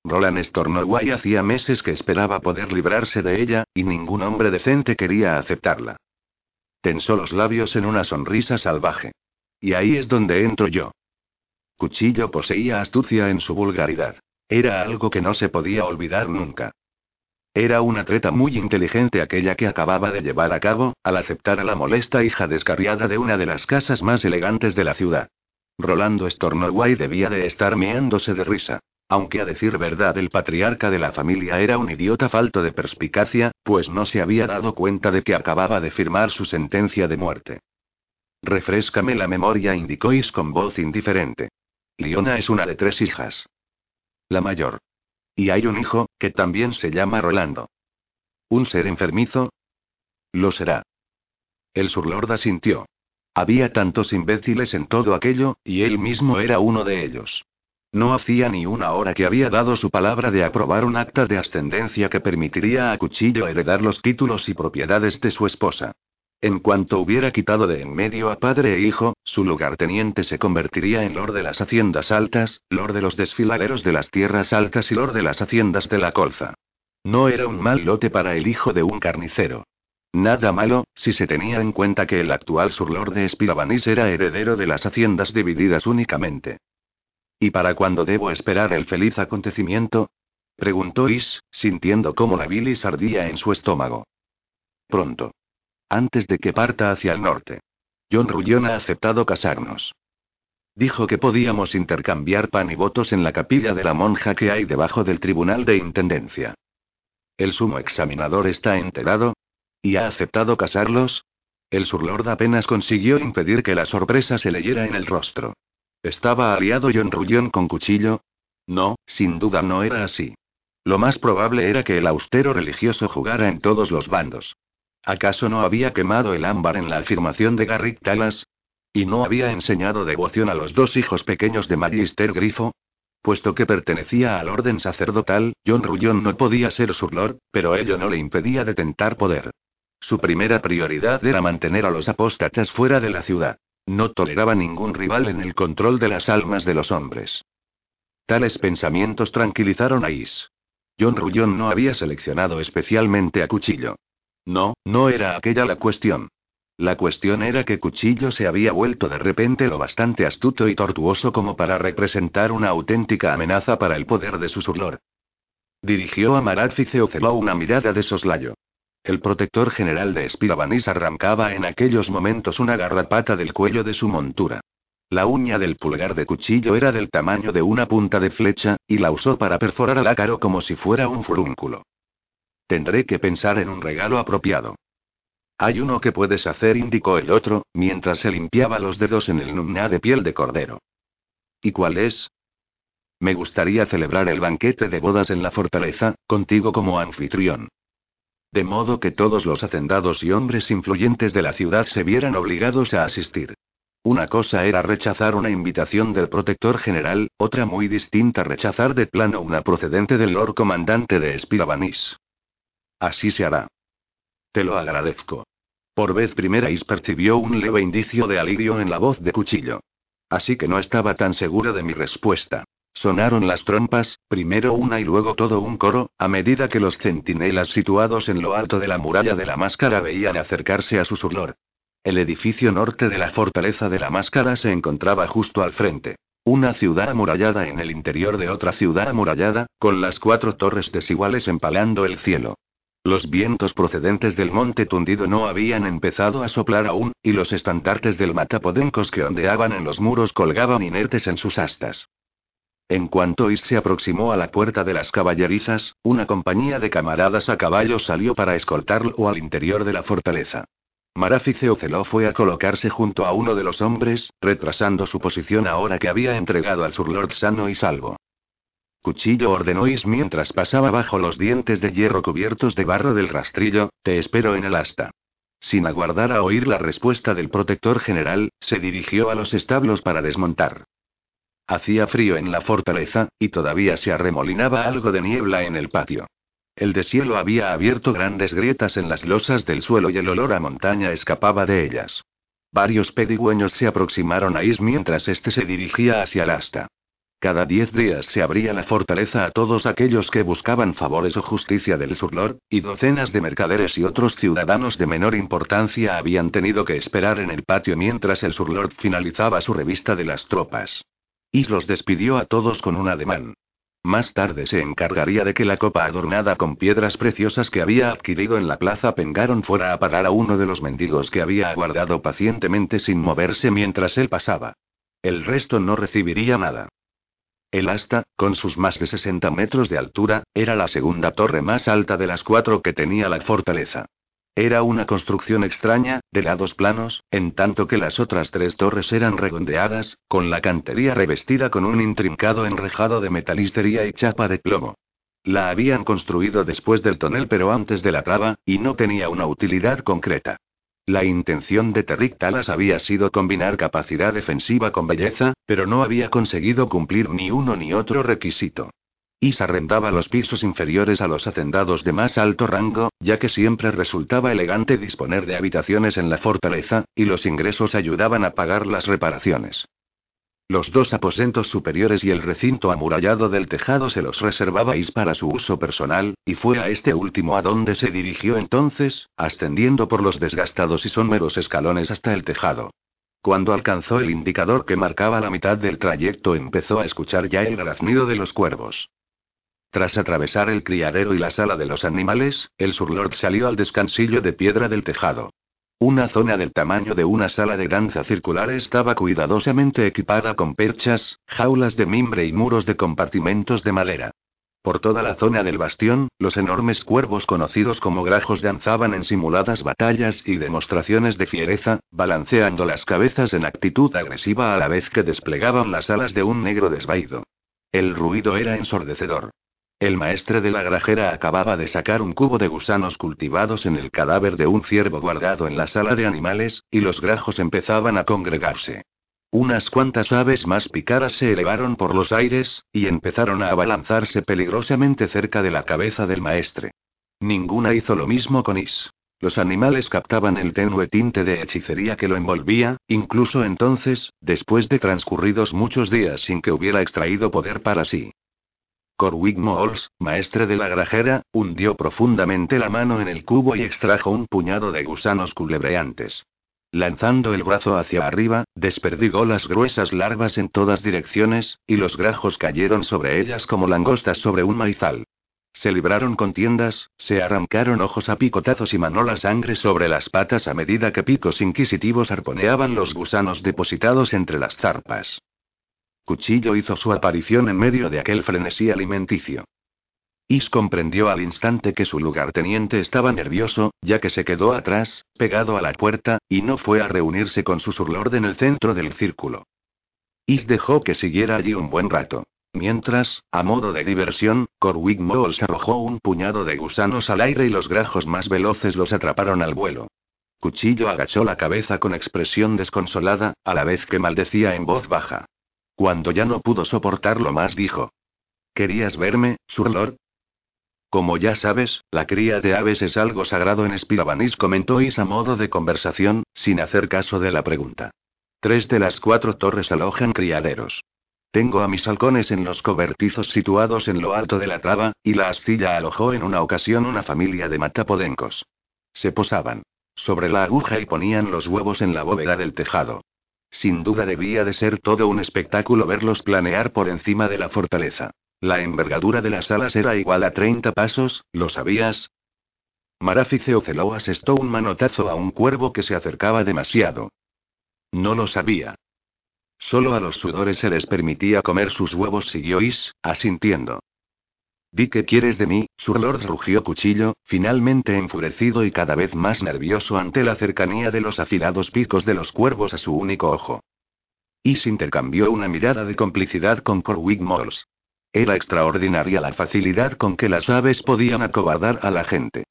A: Roland Stornoway hacía meses que esperaba poder librarse de ella, y ningún hombre decente quería aceptarla. Tensó los labios en una sonrisa salvaje. Y ahí es donde entro yo. Cuchillo poseía astucia en su vulgaridad. Era algo que no se podía olvidar nunca. Era una treta muy inteligente aquella que acababa de llevar a cabo, al aceptar a la molesta hija descarriada de una de las casas más elegantes de la ciudad. Rolando Stornoway debía de estar meándose de risa. Aunque a decir verdad el patriarca de la familia era un idiota falto de perspicacia, pues no se había dado cuenta de que acababa de firmar su sentencia de muerte. Refrescame la memoria, indicó Is con voz indiferente. Liona es una de tres hijas. La mayor. Y hay un hijo, que también se llama Rolando. ¿Un ser enfermizo? Lo será. El surlord asintió. Había tantos imbéciles en todo aquello, y él mismo era uno de ellos. No hacía ni una hora que había dado su palabra de aprobar un acta de ascendencia que permitiría a Cuchillo heredar los títulos y propiedades de su esposa. En cuanto hubiera quitado de en medio a padre e hijo, su lugarteniente se convertiría en lord de las haciendas altas, lord de los desfiladeros de las tierras altas y lord de las haciendas de la colza. No era un mal lote para el hijo de un carnicero. Nada malo, si se tenía en cuenta que el actual surlord de Espirabanis era heredero de las haciendas divididas únicamente. ¿Y para cuándo debo esperar el feliz acontecimiento? preguntó Is, sintiendo cómo la bilis ardía en su estómago. Pronto. Antes de que parta hacia el norte. John Rullón ha aceptado casarnos. Dijo que podíamos intercambiar pan y votos en la capilla de la monja que hay debajo del tribunal de intendencia. ¿El sumo examinador está enterado? ¿Y ha aceptado casarlos? El surlord apenas consiguió impedir que la sorpresa se leyera en el rostro. ¿Estaba aliado John Rullón con cuchillo? No, sin duda no era así. Lo más probable era que el austero religioso jugara en todos los bandos. ¿Acaso no había quemado el ámbar en la afirmación de Garrick Talas? ¿Y no había enseñado devoción a los dos hijos pequeños de Magister Grifo? Puesto que pertenecía al orden sacerdotal, John Rullón no podía ser su lord, pero ello no le impedía de tentar poder. Su primera prioridad era mantener a los apóstatas fuera de la ciudad. No toleraba ningún rival en el control de las almas de los hombres. Tales pensamientos tranquilizaron a Is. John Rullón no había seleccionado especialmente a Cuchillo. No, no era aquella la cuestión. La cuestión era que Cuchillo se había vuelto de repente lo bastante astuto y tortuoso como para representar una auténtica amenaza para el poder de su surlor. Dirigió a Marat Oceló una mirada de soslayo. El protector general de Spirabanis arrancaba en aquellos momentos una garrapata del cuello de su montura. La uña del pulgar de cuchillo era del tamaño de una punta de flecha, y la usó para perforar al ácaro como si fuera un furúnculo. Tendré que pensar en un regalo apropiado. Hay uno que puedes hacer, indicó el otro, mientras se limpiaba los dedos en el numna de piel de cordero. ¿Y cuál es? Me gustaría celebrar el banquete de bodas en la fortaleza, contigo como anfitrión. De modo que todos los hacendados y hombres influyentes de la ciudad se vieran obligados a asistir. Una cosa era rechazar una invitación del protector general, otra muy distinta rechazar de plano una procedente del Lord Comandante de Espirabanis. Así se hará. Te lo agradezco. Por vez primera Is percibió un leve indicio de alivio en la voz de Cuchillo. Así que no estaba tan segura de mi respuesta. Sonaron las trompas, primero una y luego todo un coro, a medida que los centinelas situados en lo alto de la muralla de la máscara veían acercarse a su surlor. El edificio norte de la fortaleza de la máscara se encontraba justo al frente. Una ciudad amurallada en el interior de otra ciudad amurallada, con las cuatro torres desiguales empalando el cielo. Los vientos procedentes del monte tundido no habían empezado a soplar aún, y los estandartes del matapodencos que ondeaban en los muros colgaban inertes en sus astas. En cuanto Is se aproximó a la puerta de las caballerizas, una compañía de camaradas a caballo salió para escoltarlo al interior de la fortaleza. Marafice Oceló fue a colocarse junto a uno de los hombres, retrasando su posición ahora que había entregado al Surlord sano y salvo. Cuchillo ordenó Is mientras pasaba bajo los dientes de hierro cubiertos de barro del rastrillo, te espero en el asta. Sin aguardar a oír la respuesta del protector general, se dirigió a los establos para desmontar. Hacía frío en la fortaleza, y todavía se arremolinaba algo de niebla en el patio. El deshielo había abierto grandes grietas en las losas del suelo y el olor a montaña escapaba de ellas. Varios pedigüeños se aproximaron a Is mientras éste se dirigía hacia el asta. Cada diez días se abría la fortaleza a todos aquellos que buscaban favores o justicia del surlor, y docenas de mercaderes y otros ciudadanos de menor importancia habían tenido que esperar en el patio mientras el surlord finalizaba su revista de las tropas. Is los despidió a todos con un ademán. Más tarde se encargaría de que la copa adornada con piedras preciosas que había adquirido en la plaza Pengaron fuera a pagar a uno de los mendigos que había aguardado pacientemente sin moverse mientras él pasaba. El resto no recibiría nada. El asta, con sus más de 60 metros de altura, era la segunda torre más alta de las cuatro que tenía la fortaleza. Era una construcción extraña, de lados planos, en tanto que las otras tres torres eran redondeadas, con la cantería revestida con un intrincado enrejado de metalistería y chapa de plomo. La habían construido después del tonel pero antes de la traba, y no tenía una utilidad concreta. La intención de Terrick Talas había sido combinar capacidad defensiva con belleza, pero no había conseguido cumplir ni uno ni otro requisito. Is arrendaba los pisos inferiores a los hacendados de más alto rango, ya que siempre resultaba elegante disponer de habitaciones en la fortaleza, y los ingresos ayudaban a pagar las reparaciones. Los dos aposentos superiores y el recinto amurallado del tejado se los reservaba Is para su uso personal, y fue a este último a donde se dirigió entonces, ascendiendo por los desgastados y sombreros escalones hasta el tejado. Cuando alcanzó el indicador que marcaba la mitad del trayecto empezó a escuchar ya el graznido de los cuervos. Tras atravesar el criadero y la sala de los animales, el surlord salió al descansillo de piedra del tejado. Una zona del tamaño de una sala de danza circular estaba cuidadosamente equipada con perchas, jaulas de mimbre y muros de compartimentos de madera. Por toda la zona del bastión, los enormes cuervos conocidos como grajos danzaban en simuladas batallas y demostraciones de fiereza, balanceando las cabezas en actitud agresiva a la vez que desplegaban las alas de un negro desvaído. El ruido era ensordecedor. El maestre de la grajera acababa de sacar un cubo de gusanos cultivados en el cadáver de un ciervo guardado en la sala de animales, y los grajos empezaban a congregarse. Unas cuantas aves más picaras se elevaron por los aires, y empezaron a abalanzarse peligrosamente cerca de la cabeza del maestre. Ninguna hizo lo mismo con Is. Los animales captaban el tenue tinte de hechicería que lo envolvía, incluso entonces, después de transcurridos muchos días sin que hubiera extraído poder para sí. Corwin Moles, maestre de la grajera, hundió profundamente la mano en el cubo y extrajo un puñado de gusanos culebreantes. Lanzando el brazo hacia arriba, desperdigó las gruesas larvas en todas direcciones, y los grajos cayeron sobre ellas como langostas sobre un maizal. Se libraron contiendas, se arrancaron ojos a picotazos y manó la sangre sobre las patas a medida que picos inquisitivos arponeaban los gusanos depositados entre las zarpas. Cuchillo hizo su aparición en medio de aquel frenesí alimenticio. Is comprendió al instante que su lugarteniente estaba nervioso, ya que se quedó atrás, pegado a la puerta, y no fue a reunirse con su surlord en el centro del círculo. Is dejó que siguiera allí un buen rato. Mientras, a modo de diversión, Corwin Moles arrojó un puñado de gusanos al aire y los grajos más veloces los atraparon al vuelo. Cuchillo agachó la cabeza con expresión desconsolada, a la vez que maldecía en voz baja. Cuando ya no pudo soportarlo más dijo. ¿Querías verme, Surlord? Como ya sabes, la cría de aves es algo sagrado en Spirabanis, comentó Is a modo de conversación, sin hacer caso de la pregunta. Tres de las cuatro torres alojan criaderos. Tengo a mis halcones en los cobertizos situados en lo alto de la traba, y la astilla alojó en una ocasión una familia de matapodencos. Se posaban sobre la aguja y ponían los huevos en la bóveda del tejado. Sin duda debía de ser todo un espectáculo verlos planear por encima de la fortaleza. La envergadura de las alas era igual a 30 pasos, ¿lo sabías? Marafice Oceló asestó un manotazo a un cuervo que se acercaba demasiado. No lo sabía. Solo a los sudores se les permitía comer sus huevos, siguió Is, asintiendo. Di que quieres de mí, Sur Lord rugió Cuchillo, finalmente enfurecido y cada vez más nervioso ante la cercanía de los afilados picos de los cuervos a su único ojo. Is intercambió una mirada de complicidad con Corwin Moles. Era extraordinaria la facilidad con que las aves podían acobardar a la gente.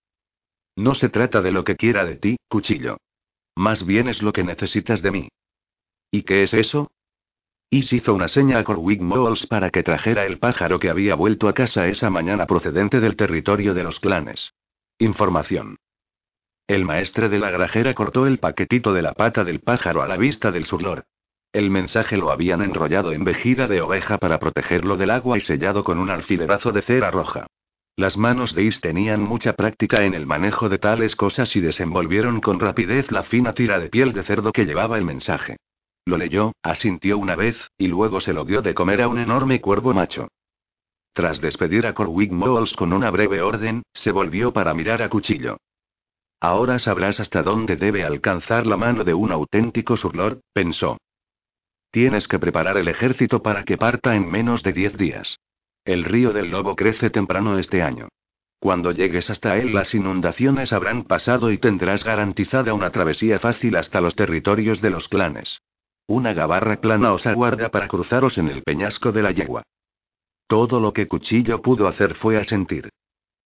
A: No se trata de lo que quiera de ti, Cuchillo. Más bien es lo que necesitas de mí. ¿Y qué es eso? Is hizo una seña a Corwin Moles para que trajera el pájaro que había vuelto a casa esa mañana procedente del territorio de los clanes. Información. El maestre de la grajera cortó el paquetito de la pata del pájaro a la vista del surlor. El mensaje lo habían enrollado en vejida de oveja para protegerlo del agua y sellado con un alfilerazo de cera roja. Las manos de Is tenían mucha práctica en el manejo de tales cosas y desenvolvieron con rapidez la fina tira de piel de cerdo que llevaba el mensaje. Lo leyó, asintió una vez, y luego se lo dio de comer a un enorme cuervo macho. Tras despedir a Corwin Moles con una breve orden, se volvió para mirar a Cuchillo. Ahora sabrás hasta dónde debe alcanzar la mano de un auténtico surlord, pensó. Tienes que preparar el ejército para que parta en menos de diez días. El río del Lobo crece temprano este año. Cuando llegues hasta él las inundaciones habrán pasado y tendrás garantizada una travesía fácil hasta los territorios de los clanes. Una gabarra plana os aguarda para cruzaros en el peñasco de la yegua. Todo lo que Cuchillo pudo hacer fue asentir.